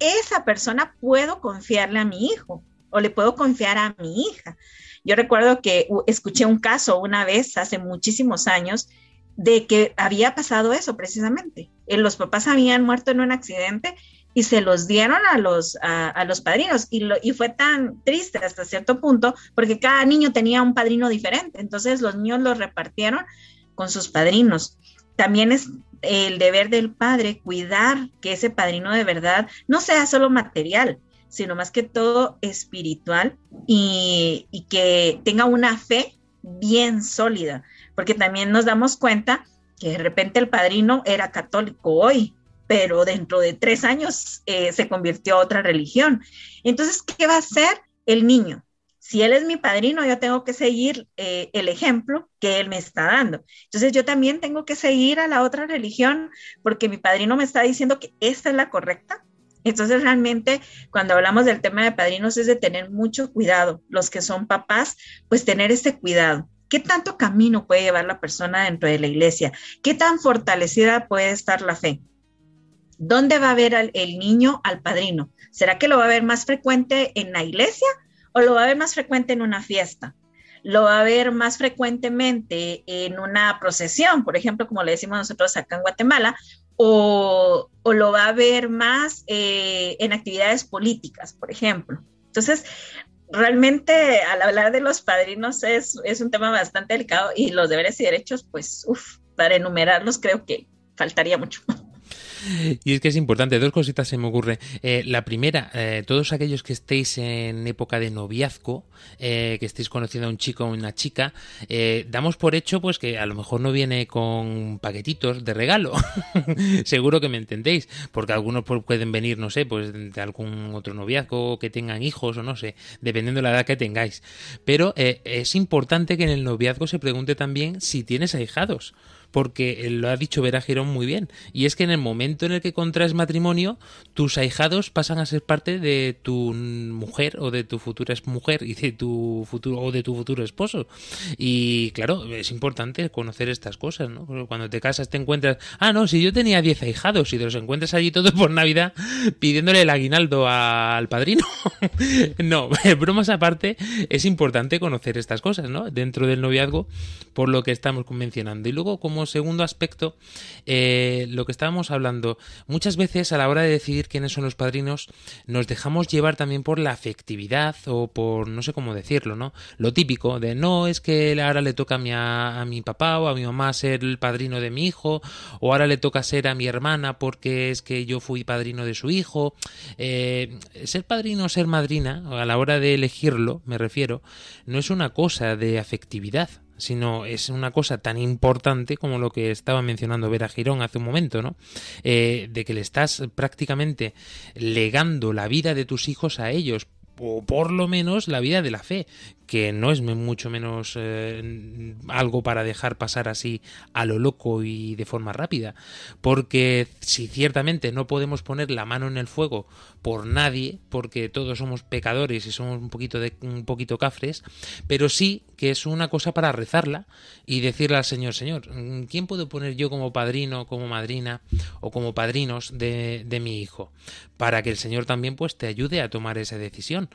esa persona puedo confiarle a mi hijo o le puedo confiar a mi hija. Yo recuerdo que escuché un caso una vez hace muchísimos años de que había pasado eso precisamente. Eh, los papás habían muerto en un accidente y se los dieron a los, a, los padrinos. Y, lo, y fue tan triste hasta cierto punto porque cada niño tenía un padrino diferente. Entonces los niños los repartieron con sus padrinos. También es el deber del padre cuidar que ese padrino de verdad no sea solo material, sino más que todo espiritual y, y que tenga una fe bien sólida, porque también nos damos cuenta que de repente el padrino era católico hoy, pero dentro de tres años eh, se convirtió a otra religión. Entonces, ¿qué va a hacer el niño? Si él es mi padrino, yo tengo que seguir eh, el ejemplo que él me está dando. Entonces, yo también tengo que seguir a la otra religión porque mi padrino me está diciendo que esta es la correcta. Entonces, realmente, cuando hablamos del tema de padrinos, es de tener mucho cuidado. Los que son papás, pues tener ese cuidado. ¿Qué tanto camino puede llevar la persona dentro de la iglesia? ¿Qué tan fortalecida puede estar la fe? ¿Dónde va a ver el niño al padrino? ¿Será que lo va a ver más frecuente en la iglesia o lo va a ver más frecuente en una fiesta? ¿Lo va a ver más frecuentemente en una procesión, por ejemplo, como le decimos nosotros acá en Guatemala? ¿O, lo va a ver más eh, en actividades políticas, por ejemplo? Entonces, realmente al hablar de los padrinos es, es un tema bastante delicado y los deberes y derechos, pues, uff, para enumerarlos creo que faltaría mucho. Y es que es importante, dos cositas se me ocurre. Eh, la primera, eh, todos aquellos que estéis en época de noviazgo, eh, que estéis conociendo a un chico o una chica, damos por hecho pues que a lo mejor no viene con paquetitos de regalo. Seguro que me entendéis, porque algunos pueden venir, no sé, pues de algún otro noviazgo, que tengan hijos o no sé, dependiendo de la edad que tengáis. Pero es importante que en el noviazgo se pregunte también si tienes ahijados porque lo ha dicho Vera Girón muy bien, y es que en el momento en el que contraes matrimonio, tus ahijados pasan a ser parte de tu mujer o de tu futura mujer y de tu futuro o de tu futuro esposo. Y claro, es importante conocer estas cosas, ¿no? Cuando te casas te encuentras, ah, no, si yo tenía 10 ahijados y te los encuentras allí todos por Navidad pidiéndole el aguinaldo al padrino. no, bromas aparte, es importante conocer estas cosas, ¿no? Dentro del noviazgo, por lo que estamos mencionando. Y luego, como segundo aspecto, eh, lo que estábamos hablando, muchas veces a la hora de decidir quiénes son los padrinos, nos dejamos llevar también por la afectividad o por no sé cómo decirlo, ¿no? Lo típico de no es que ahora le toca a mi, a, mi papá o a mi mamá ser el padrino de mi hijo, o ahora le toca ser a mi hermana porque es que yo fui padrino de su hijo. Eh, ser padrino o ser madrina, a la hora de elegirlo, me refiero, no es una cosa de afectividad sino es una cosa tan importante como lo que estaba mencionando Vera Girón hace un momento, ¿no? Eh, de que le estás prácticamente legando la vida de tus hijos a ellos o por lo menos la vida de la fe, que no es mucho menos eh, algo para dejar pasar así a lo loco y de forma rápida, porque si ciertamente no podemos poner la mano en el fuego por nadie, porque todos somos pecadores y somos un poquito de un poquito cafres, pero sí que es una cosa para rezarla y decirle al Señor, Señor, ¿quién puedo poner yo como padrino, como madrina o como padrinos de, de mi hijo? Para que el Señor también pues te ayude a tomar esa decisión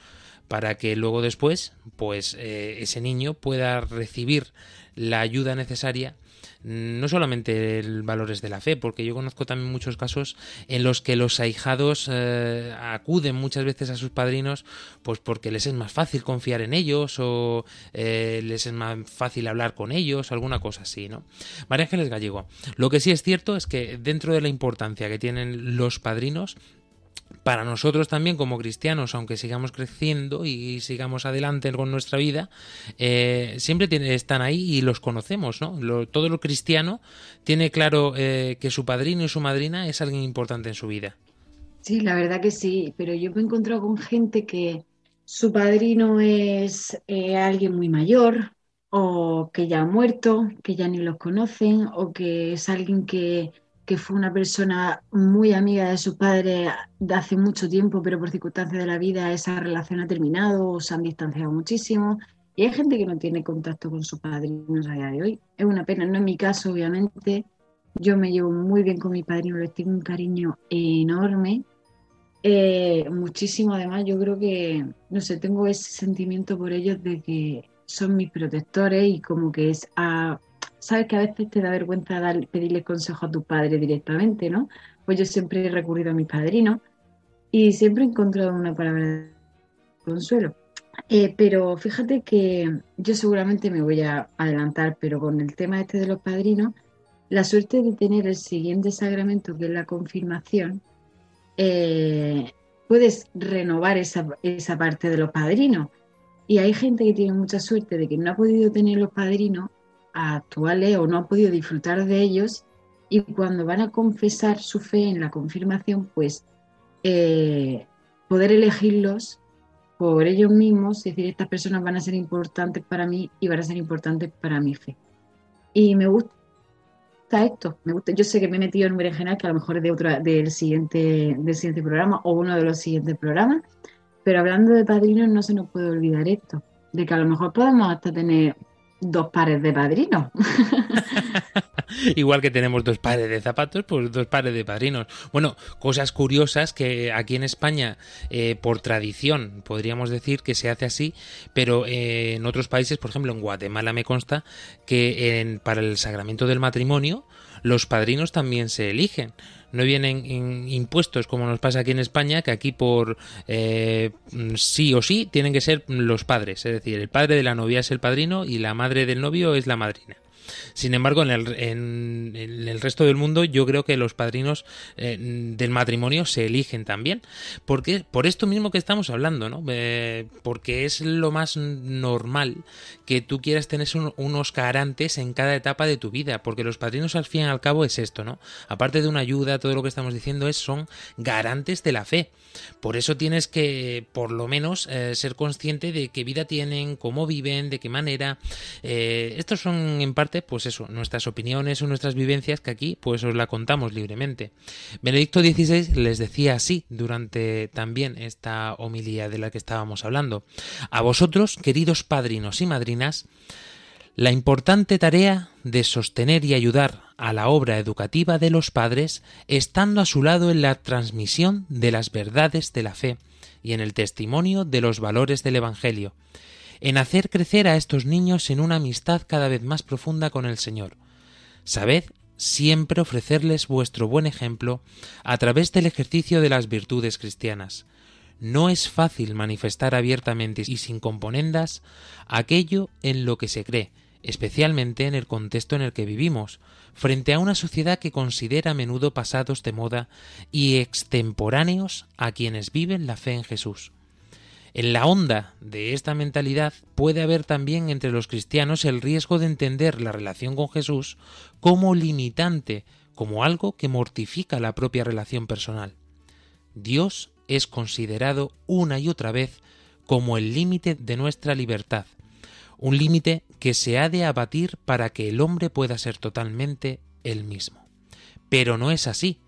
para que luego después, pues eh, ese niño pueda recibir la ayuda necesaria no solamente el valores de la fe, porque yo conozco también muchos casos en los que los ahijados eh, acuden muchas veces a sus padrinos, pues porque les es más fácil confiar en ellos o eh, les es más fácil hablar con ellos, alguna cosa así, ¿no? María Ángeles Gallego. Lo que sí es cierto es que dentro de la importancia que tienen los padrinos, para nosotros también como cristianos, aunque sigamos creciendo y sigamos adelante con nuestra vida, eh, siempre están ahí y los conocemos, ¿no? todo lo cristiano tiene claro eh, que su padrino y su madrina es alguien importante en su vida. Sí, la verdad que sí, pero yo me he encontrado con gente que su padrino es eh, alguien muy mayor o que ya ha muerto, que ya ni los conocen o que es alguien que que fue una persona muy amiga de su padre de hace mucho tiempo, pero por circunstancias de la vida esa relación ha terminado o se han distanciado muchísimo. Y hay gente que no tiene contacto con su padrino a día de hoy. Es una pena, no es mi caso, obviamente. Yo me llevo muy bien con mi padrino, les tengo un cariño enorme. Eh, muchísimo, además, yo creo que, no sé, tengo ese sentimiento por ellos de que son mis protectores y como que es a sabes que a veces te da vergüenza dar, pedirle consejo a tu padre directamente, ¿no? Pues yo siempre he recurrido a mi padrino y siempre he encontrado una palabra de consuelo. Eh, pero fíjate que yo seguramente me voy a adelantar, pero con el tema este de los padrinos, la suerte de tener el siguiente sacramento, que es la confirmación, eh, puedes renovar esa, esa parte de los padrinos. Y hay gente que tiene mucha suerte de que no ha podido tener los padrinos actuales o no han podido disfrutar de ellos y cuando van a confesar su fe en la confirmación, pues eh, poder elegirlos por ellos mismos, es decir, estas personas van a ser importantes para mí y van a ser importantes para mi fe. Y me gusta esto, me gusta, yo sé que me he metido en un que a lo mejor es de otro, del, siguiente, del siguiente programa o uno de los siguientes programas, pero hablando de padrinos no se nos puede olvidar esto, de que a lo mejor podemos hasta tener dos pares de padrinos. Igual que tenemos dos pares de zapatos, pues dos pares de padrinos. Bueno, cosas curiosas que aquí en España, eh, por tradición, podríamos decir que se hace así, pero eh, en otros países, por ejemplo en Guatemala me consta que para el sacramento del matrimonio, los padrinos también se eligen no vienen impuestos como nos pasa aquí en España, que aquí por eh, sí o sí tienen que ser los padres, es decir, el padre de la novia es el padrino y la madre del novio es la madrina. Sin embargo, en el, en, el, resto del mundo yo creo que los padrinos eh, del matrimonio se eligen también. Porque, por esto mismo que estamos hablando, ¿no? Eh, porque es lo más normal que tú quieras tener unos garantes en cada etapa de tu vida. Porque los padrinos al fin y al cabo es esto, ¿no? Aparte de una ayuda, todo lo que estamos diciendo es son garantes de la fe. Por eso tienes que, por lo menos, eh, ser consciente de qué vida tienen, cómo viven, de qué manera. estos son en parte pues eso, nuestras opiniones o nuestras vivencias que aquí pues os la contamos libremente. Benedicto XVI les decía así durante también esta homilía de la que estábamos hablando. A vosotros, queridos padrinos y madrinas, la importante tarea de sostener y ayudar a la obra educativa de los padres, estando a su lado en la transmisión de las verdades de la fe y en el testimonio de los valores del Evangelio, en hacer crecer a estos niños en una amistad cada vez más profunda con el Señor. Sabed siempre ofrecerles vuestro buen ejemplo a través del ejercicio de las virtudes cristianas. No es fácil manifestar abiertamente y sin componendas aquello en lo que se cree, especialmente en el contexto en el que vivimos, frente a una sociedad que considera a menudo pasados de moda y extemporáneos a quienes viven la fe en Jesús. En la onda de esta mentalidad puede haber también entre los cristianos el riesgo de entender la relación con Jesús como limitante, como algo que mortifica la propia relación personal. Dios es considerado una y otra vez como el límite de nuestra libertad, un límite que se ha de abatir para que el hombre pueda ser totalmente el mismo. Pero no es así.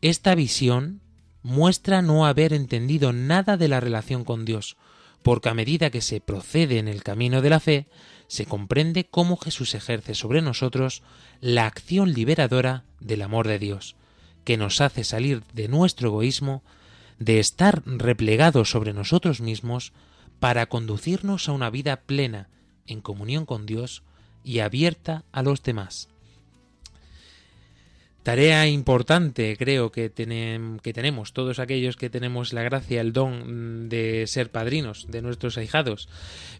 Esta visión muestra no haber entendido nada de la relación con Dios, porque a medida que se procede en el camino de la fe, se comprende cómo Jesús ejerce sobre nosotros la acción liberadora del amor de Dios, que nos hace salir de nuestro egoísmo, de estar replegados sobre nosotros mismos, para conducirnos a una vida plena, en comunión con Dios y abierta a los demás. Tarea importante, creo que, que, tenemos todos aquellos que tenemos la gracia, el don de ser padrinos de nuestros ahijados.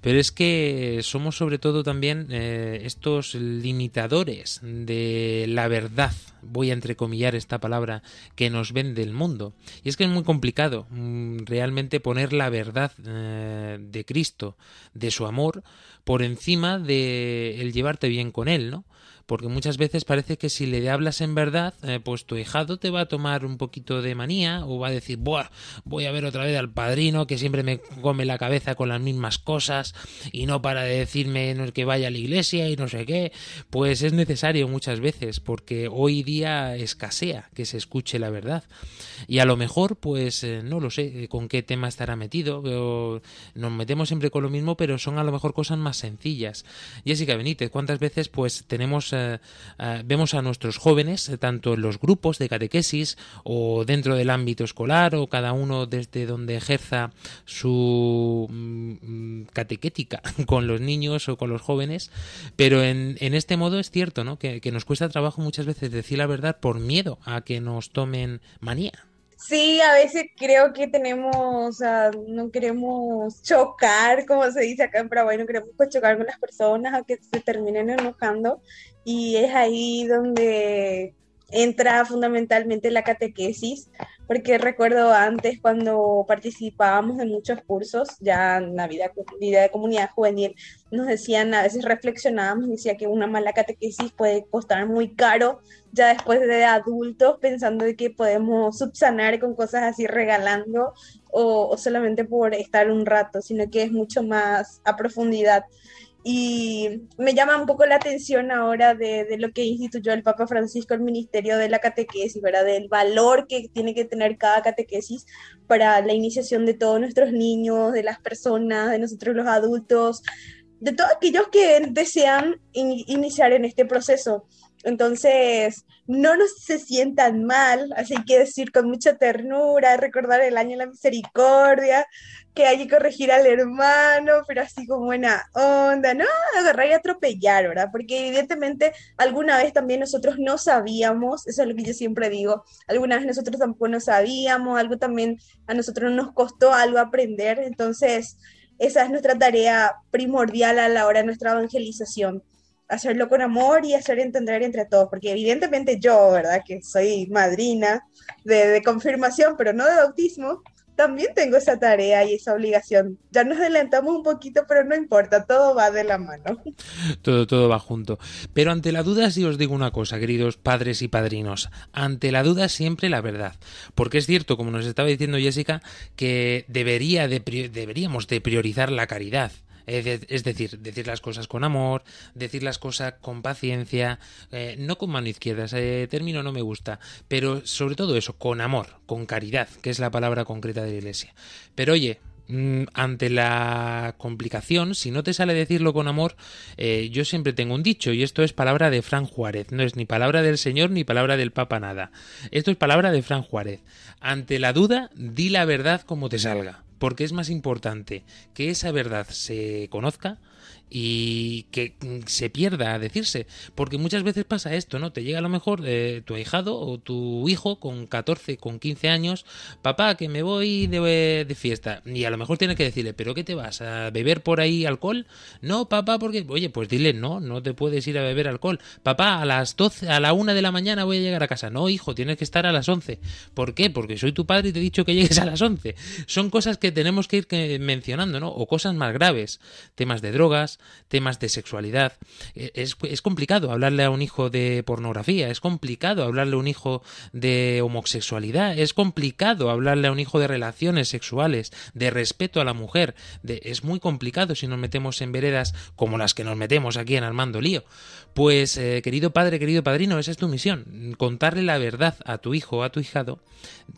Pero es que somos sobre todo también eh, estos limitadores de la verdad, voy a entrecomillar esta palabra, que nos vende el mundo. Y es que es muy complicado mm, realmente poner la verdad eh, de Cristo, de su amor, por encima de el llevarte bien con Él, ¿no? Porque muchas veces parece que si le hablas en verdad, eh, pues tu hijado te va a tomar un poquito de manía o va a decir, Buah, voy a ver otra vez al padrino que siempre me come la cabeza con las mismas cosas y no para de decirme que vaya a la iglesia y no sé qué. Pues es necesario muchas veces porque hoy día escasea que se escuche la verdad. Y a lo mejor, pues eh, no lo sé con qué tema estará metido. Nos metemos siempre con lo mismo, pero son a lo mejor cosas más sencillas. Jessica Benítez, ¿cuántas veces pues tenemos eh, eh, vemos a nuestros jóvenes, eh, tanto en los grupos de catequesis o dentro del ámbito escolar o cada uno desde donde ejerza su mm, catequética con los niños o con los jóvenes, pero en, este modo es cierto ¿no? que, nos cuesta trabajo muchas veces decir la verdad por miedo a que nos tomen manía. Sí, a veces creo que tenemos, o no queremos chocar, como se dice acá en Paraguay, no queremos pues, chocar con las personas a que se terminen enojando y es ahí donde entra fundamentalmente la catequesis, porque recuerdo antes cuando participábamos en muchos cursos, ya en la vida, vida de comunidad juvenil, nos decían, a veces reflexionábamos, decía que una mala catequesis puede costar muy caro ya después de adultos, pensando de que podemos subsanar con cosas así regalando o solamente por estar un rato, sino que es mucho más a profundidad. Y me llama un poco la atención ahora de, de, lo que instituyó el Papa Francisco, el Ministerio de la Catequesis, ¿verdad? Del valor que tiene que tener cada catequesis para la iniciación de todos nuestros niños, de las personas, de nosotros los adultos, de todos aquellos que desean iniciar en este proceso. Entonces, no nos se sientan mal, así que decir con mucha ternura, recordar el año de la misericordia, que hay que corregir al hermano, pero así con buena onda, no agarrar y atropellar, ¿verdad? Porque evidentemente alguna vez también nosotros no sabíamos, eso es lo que yo siempre digo, alguna vez nosotros tampoco no sabíamos, algo también a nosotros nos costó algo aprender, entonces esa es nuestra tarea primordial a la hora de nuestra evangelización hacerlo con amor y hacer entender entre todos, porque evidentemente yo, ¿verdad? Que soy madrina de, de, confirmación, pero no de bautismo, también tengo esa tarea y esa obligación. Ya nos adelantamos un poquito, pero no importa, todo va de la mano. Todo, todo va junto. Pero ante la duda sí os digo una cosa, queridos padres y padrinos. Ante la duda siempre la verdad. Porque es cierto, como nos estaba diciendo Jessica, que debería de, deberíamos de priorizar la caridad. Es decir, decir las cosas con amor, decir las cosas con paciencia, eh, no con mano izquierda, ese término no me gusta, pero sobre todo eso, con amor, con caridad, que es la palabra concreta de la Iglesia. Pero oye, mm, ante la complicación, si no te sale decirlo con amor, eh, yo siempre tengo un dicho, y esto es palabra de Fran Juárez, no es ni palabra del Señor ni palabra del Papa nada. Esto es palabra de Fran Juárez. Ante la duda, di la verdad como te salga porque es más importante que esa verdad se conozca y que se pierda a decirse. Porque muchas veces pasa esto, ¿no? Te llega a lo mejor eh, tu ahijado o tu hijo con 14, con 15 años, papá, que me voy de, de, fiesta. Y a lo mejor tiene que decirle, ¿pero qué te vas? ¿A beber por ahí alcohol? No, papá, porque, oye, pues dile, no, no te puedes ir a beber alcohol. Papá, a las 12, a la 1 de la mañana voy a llegar a casa. No, hijo, tienes que estar a las 11. ¿Por qué? Porque soy tu padre y te he dicho que llegues a las 11. Son cosas que tenemos que ir mencionando, ¿no? O cosas más graves, temas de droga temas de sexualidad. Eh, Es, es complicado hablarle a un hijo de pornografía, es complicado hablarle a un hijo de homosexualidad, es complicado hablarle a un hijo de relaciones sexuales, de respeto a la mujer. Es muy complicado si nos metemos en veredas como las que nos metemos aquí en Armando Lío. Pues, eh, querido padre, querido padrino, esa es tu misión, contarle la verdad a tu hijo o a tu hijado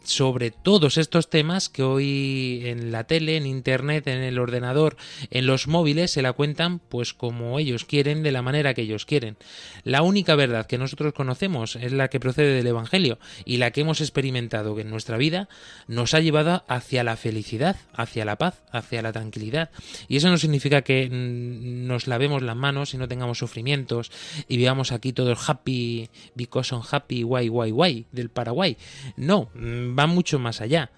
sobre todos estos temas que hoy en la tele, en internet, en el ordenador, en los móviles se la cuentan pues como ellos quieren, de la manera que ellos quieren. La única verdad que nosotros conocemos es la que procede del Evangelio y la que hemos experimentado en nuestra vida nos ha llevado hacia la felicidad, hacia la paz, hacia la tranquilidad. Y eso no significa que nos lavemos las manos y no tengamos sufrimientos y vivamos aquí todos happy because I'm happy, guay, guay, guay, del Paraguay. No, mm, va mucho más allá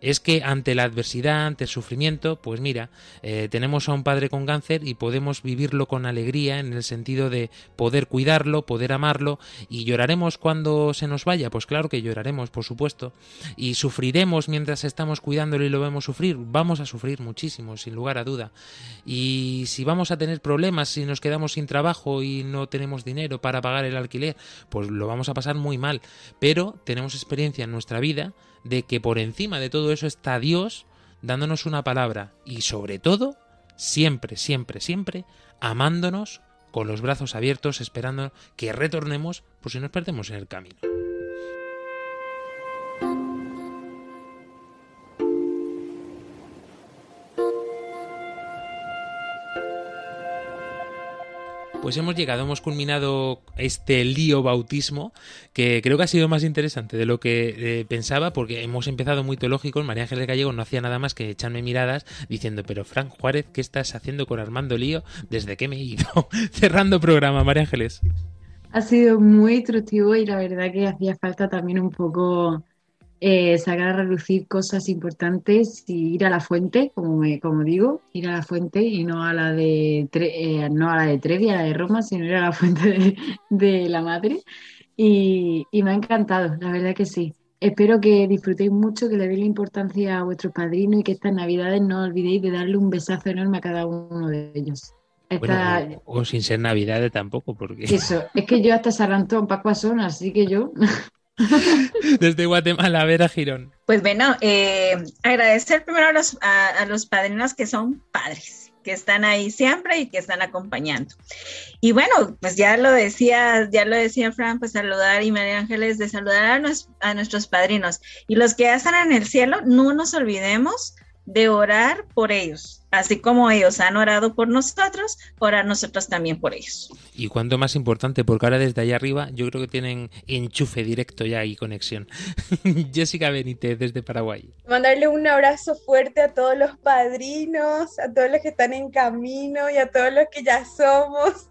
es que ante la adversidad, ante el sufrimiento, pues mira, eh, tenemos a un padre con cáncer y podemos vivirlo con alegría en el sentido de poder cuidarlo, poder amarlo y lloraremos cuando se nos vaya, pues claro que lloraremos, por supuesto, y sufriremos mientras estamos cuidándolo y lo vemos sufrir, vamos a sufrir muchísimo, sin lugar a duda. Y si vamos a tener problemas, si nos quedamos sin trabajo y no tenemos dinero para pagar el alquiler, pues lo vamos a pasar muy mal, pero tenemos experiencia en nuestra vida de que por encima de todo eso está Dios dándonos una palabra y sobre todo, siempre, siempre, siempre, amándonos con los brazos abiertos, esperando que retornemos por si nos perdemos en el camino. Pues hemos llegado, hemos culminado este lío bautismo que creo que ha sido más interesante de lo que eh, pensaba porque hemos empezado muy teológicos. María Ángeles Gallego no hacía nada más que echarme miradas diciendo, pero Frank Juárez, ¿qué estás haciendo con Armando Lío desde que me he ido? Cerrando programa, María Ángeles. Ha sido muy instructivo y la verdad que hacía falta también un poco eh, sacar a relucir cosas importantes y ir a la fuente, como, me- como digo, ir a la fuente y no a la de Tre- eh, no a la de Trevi, a la de Roma, sino ir a la fuente de, de la madre. Y, y me ha encantado, la verdad que sí. Espero que disfrutéis mucho, que le deis la importancia a vuestros padrinos y que estas navidades no olvidéis de darle un besazo enorme a cada uno de ellos. Esta- Bueno, o, o sin ser Navidad tampoco, porque eso, es que yo hasta Sarantón, Pascua son, así que yo. desde Guatemala a ver a Girón. Pues bueno, eh, agradecer primero a los, a, los padrinos que son padres, que están ahí siempre y que están acompañando. Y bueno, pues ya lo decía, ya lo decía Fran, pues saludar y María Ángeles de saludar a, a nuestros padrinos. Y los que ya están en el cielo, no nos olvidemos de orar por ellos, así como ellos han orado por nosotros, orar nosotros también por ellos. Y cuanto más importante, porque ahora desde allá arriba yo creo que tienen enchufe directo ya y conexión. Jessica Benítez desde Paraguay. Mandarle un abrazo fuerte a todos los padrinos, a todos los que están en camino y a todos los que ya somos.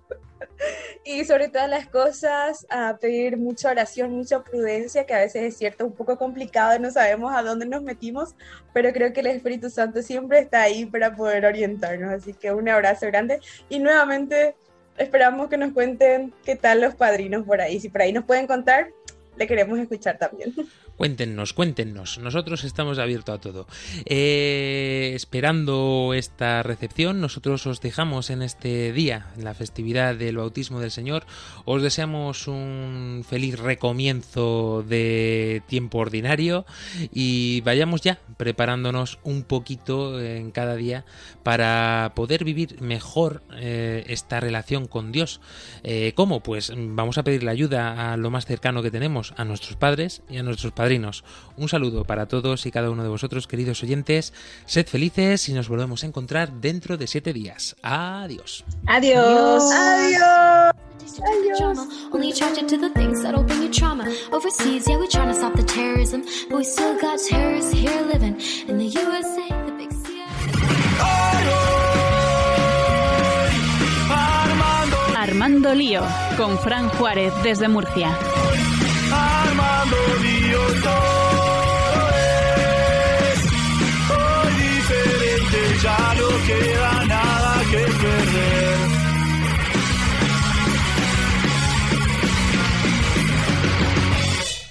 Y sobre todas las cosas, a pedir mucha oración, mucha prudencia, que a veces es cierto, un poco complicado, no sabemos a dónde nos metimos, pero creo que el Espíritu Santo siempre está ahí para poder orientarnos. Así que un abrazo grande y nuevamente esperamos que nos cuenten qué tal los padrinos por ahí. Si por ahí nos pueden contar, le queremos escuchar también. Cuéntenos, cuéntenos. Nosotros estamos abiertos a todo. Eh, esperando esta recepción, nosotros os dejamos en este día, en la festividad del bautismo del Señor. Os deseamos un feliz recomienzo de tiempo ordinario y vayamos ya preparándonos un poquito en cada día para poder vivir mejor eh, esta relación con Dios. Eh, ¿Cómo? Pues vamos a pedirle ayuda a lo más cercano que tenemos, a nuestros padres y a nuestros padrinos. Un saludo para todos y cada uno de vosotros, queridos oyentes. Sed felices y nos volvemos a encontrar dentro de siete días. Adiós. Adiós. Adiós. Only attracted to the things that'll bring you trauma. Overseas, yeah, we're trying to stop the terrorism, but we still got terrorists here living in the USA, the big Armando Lío, con Fran Juárez desde Murcia amorío todo es hoy diferente, ya no queda.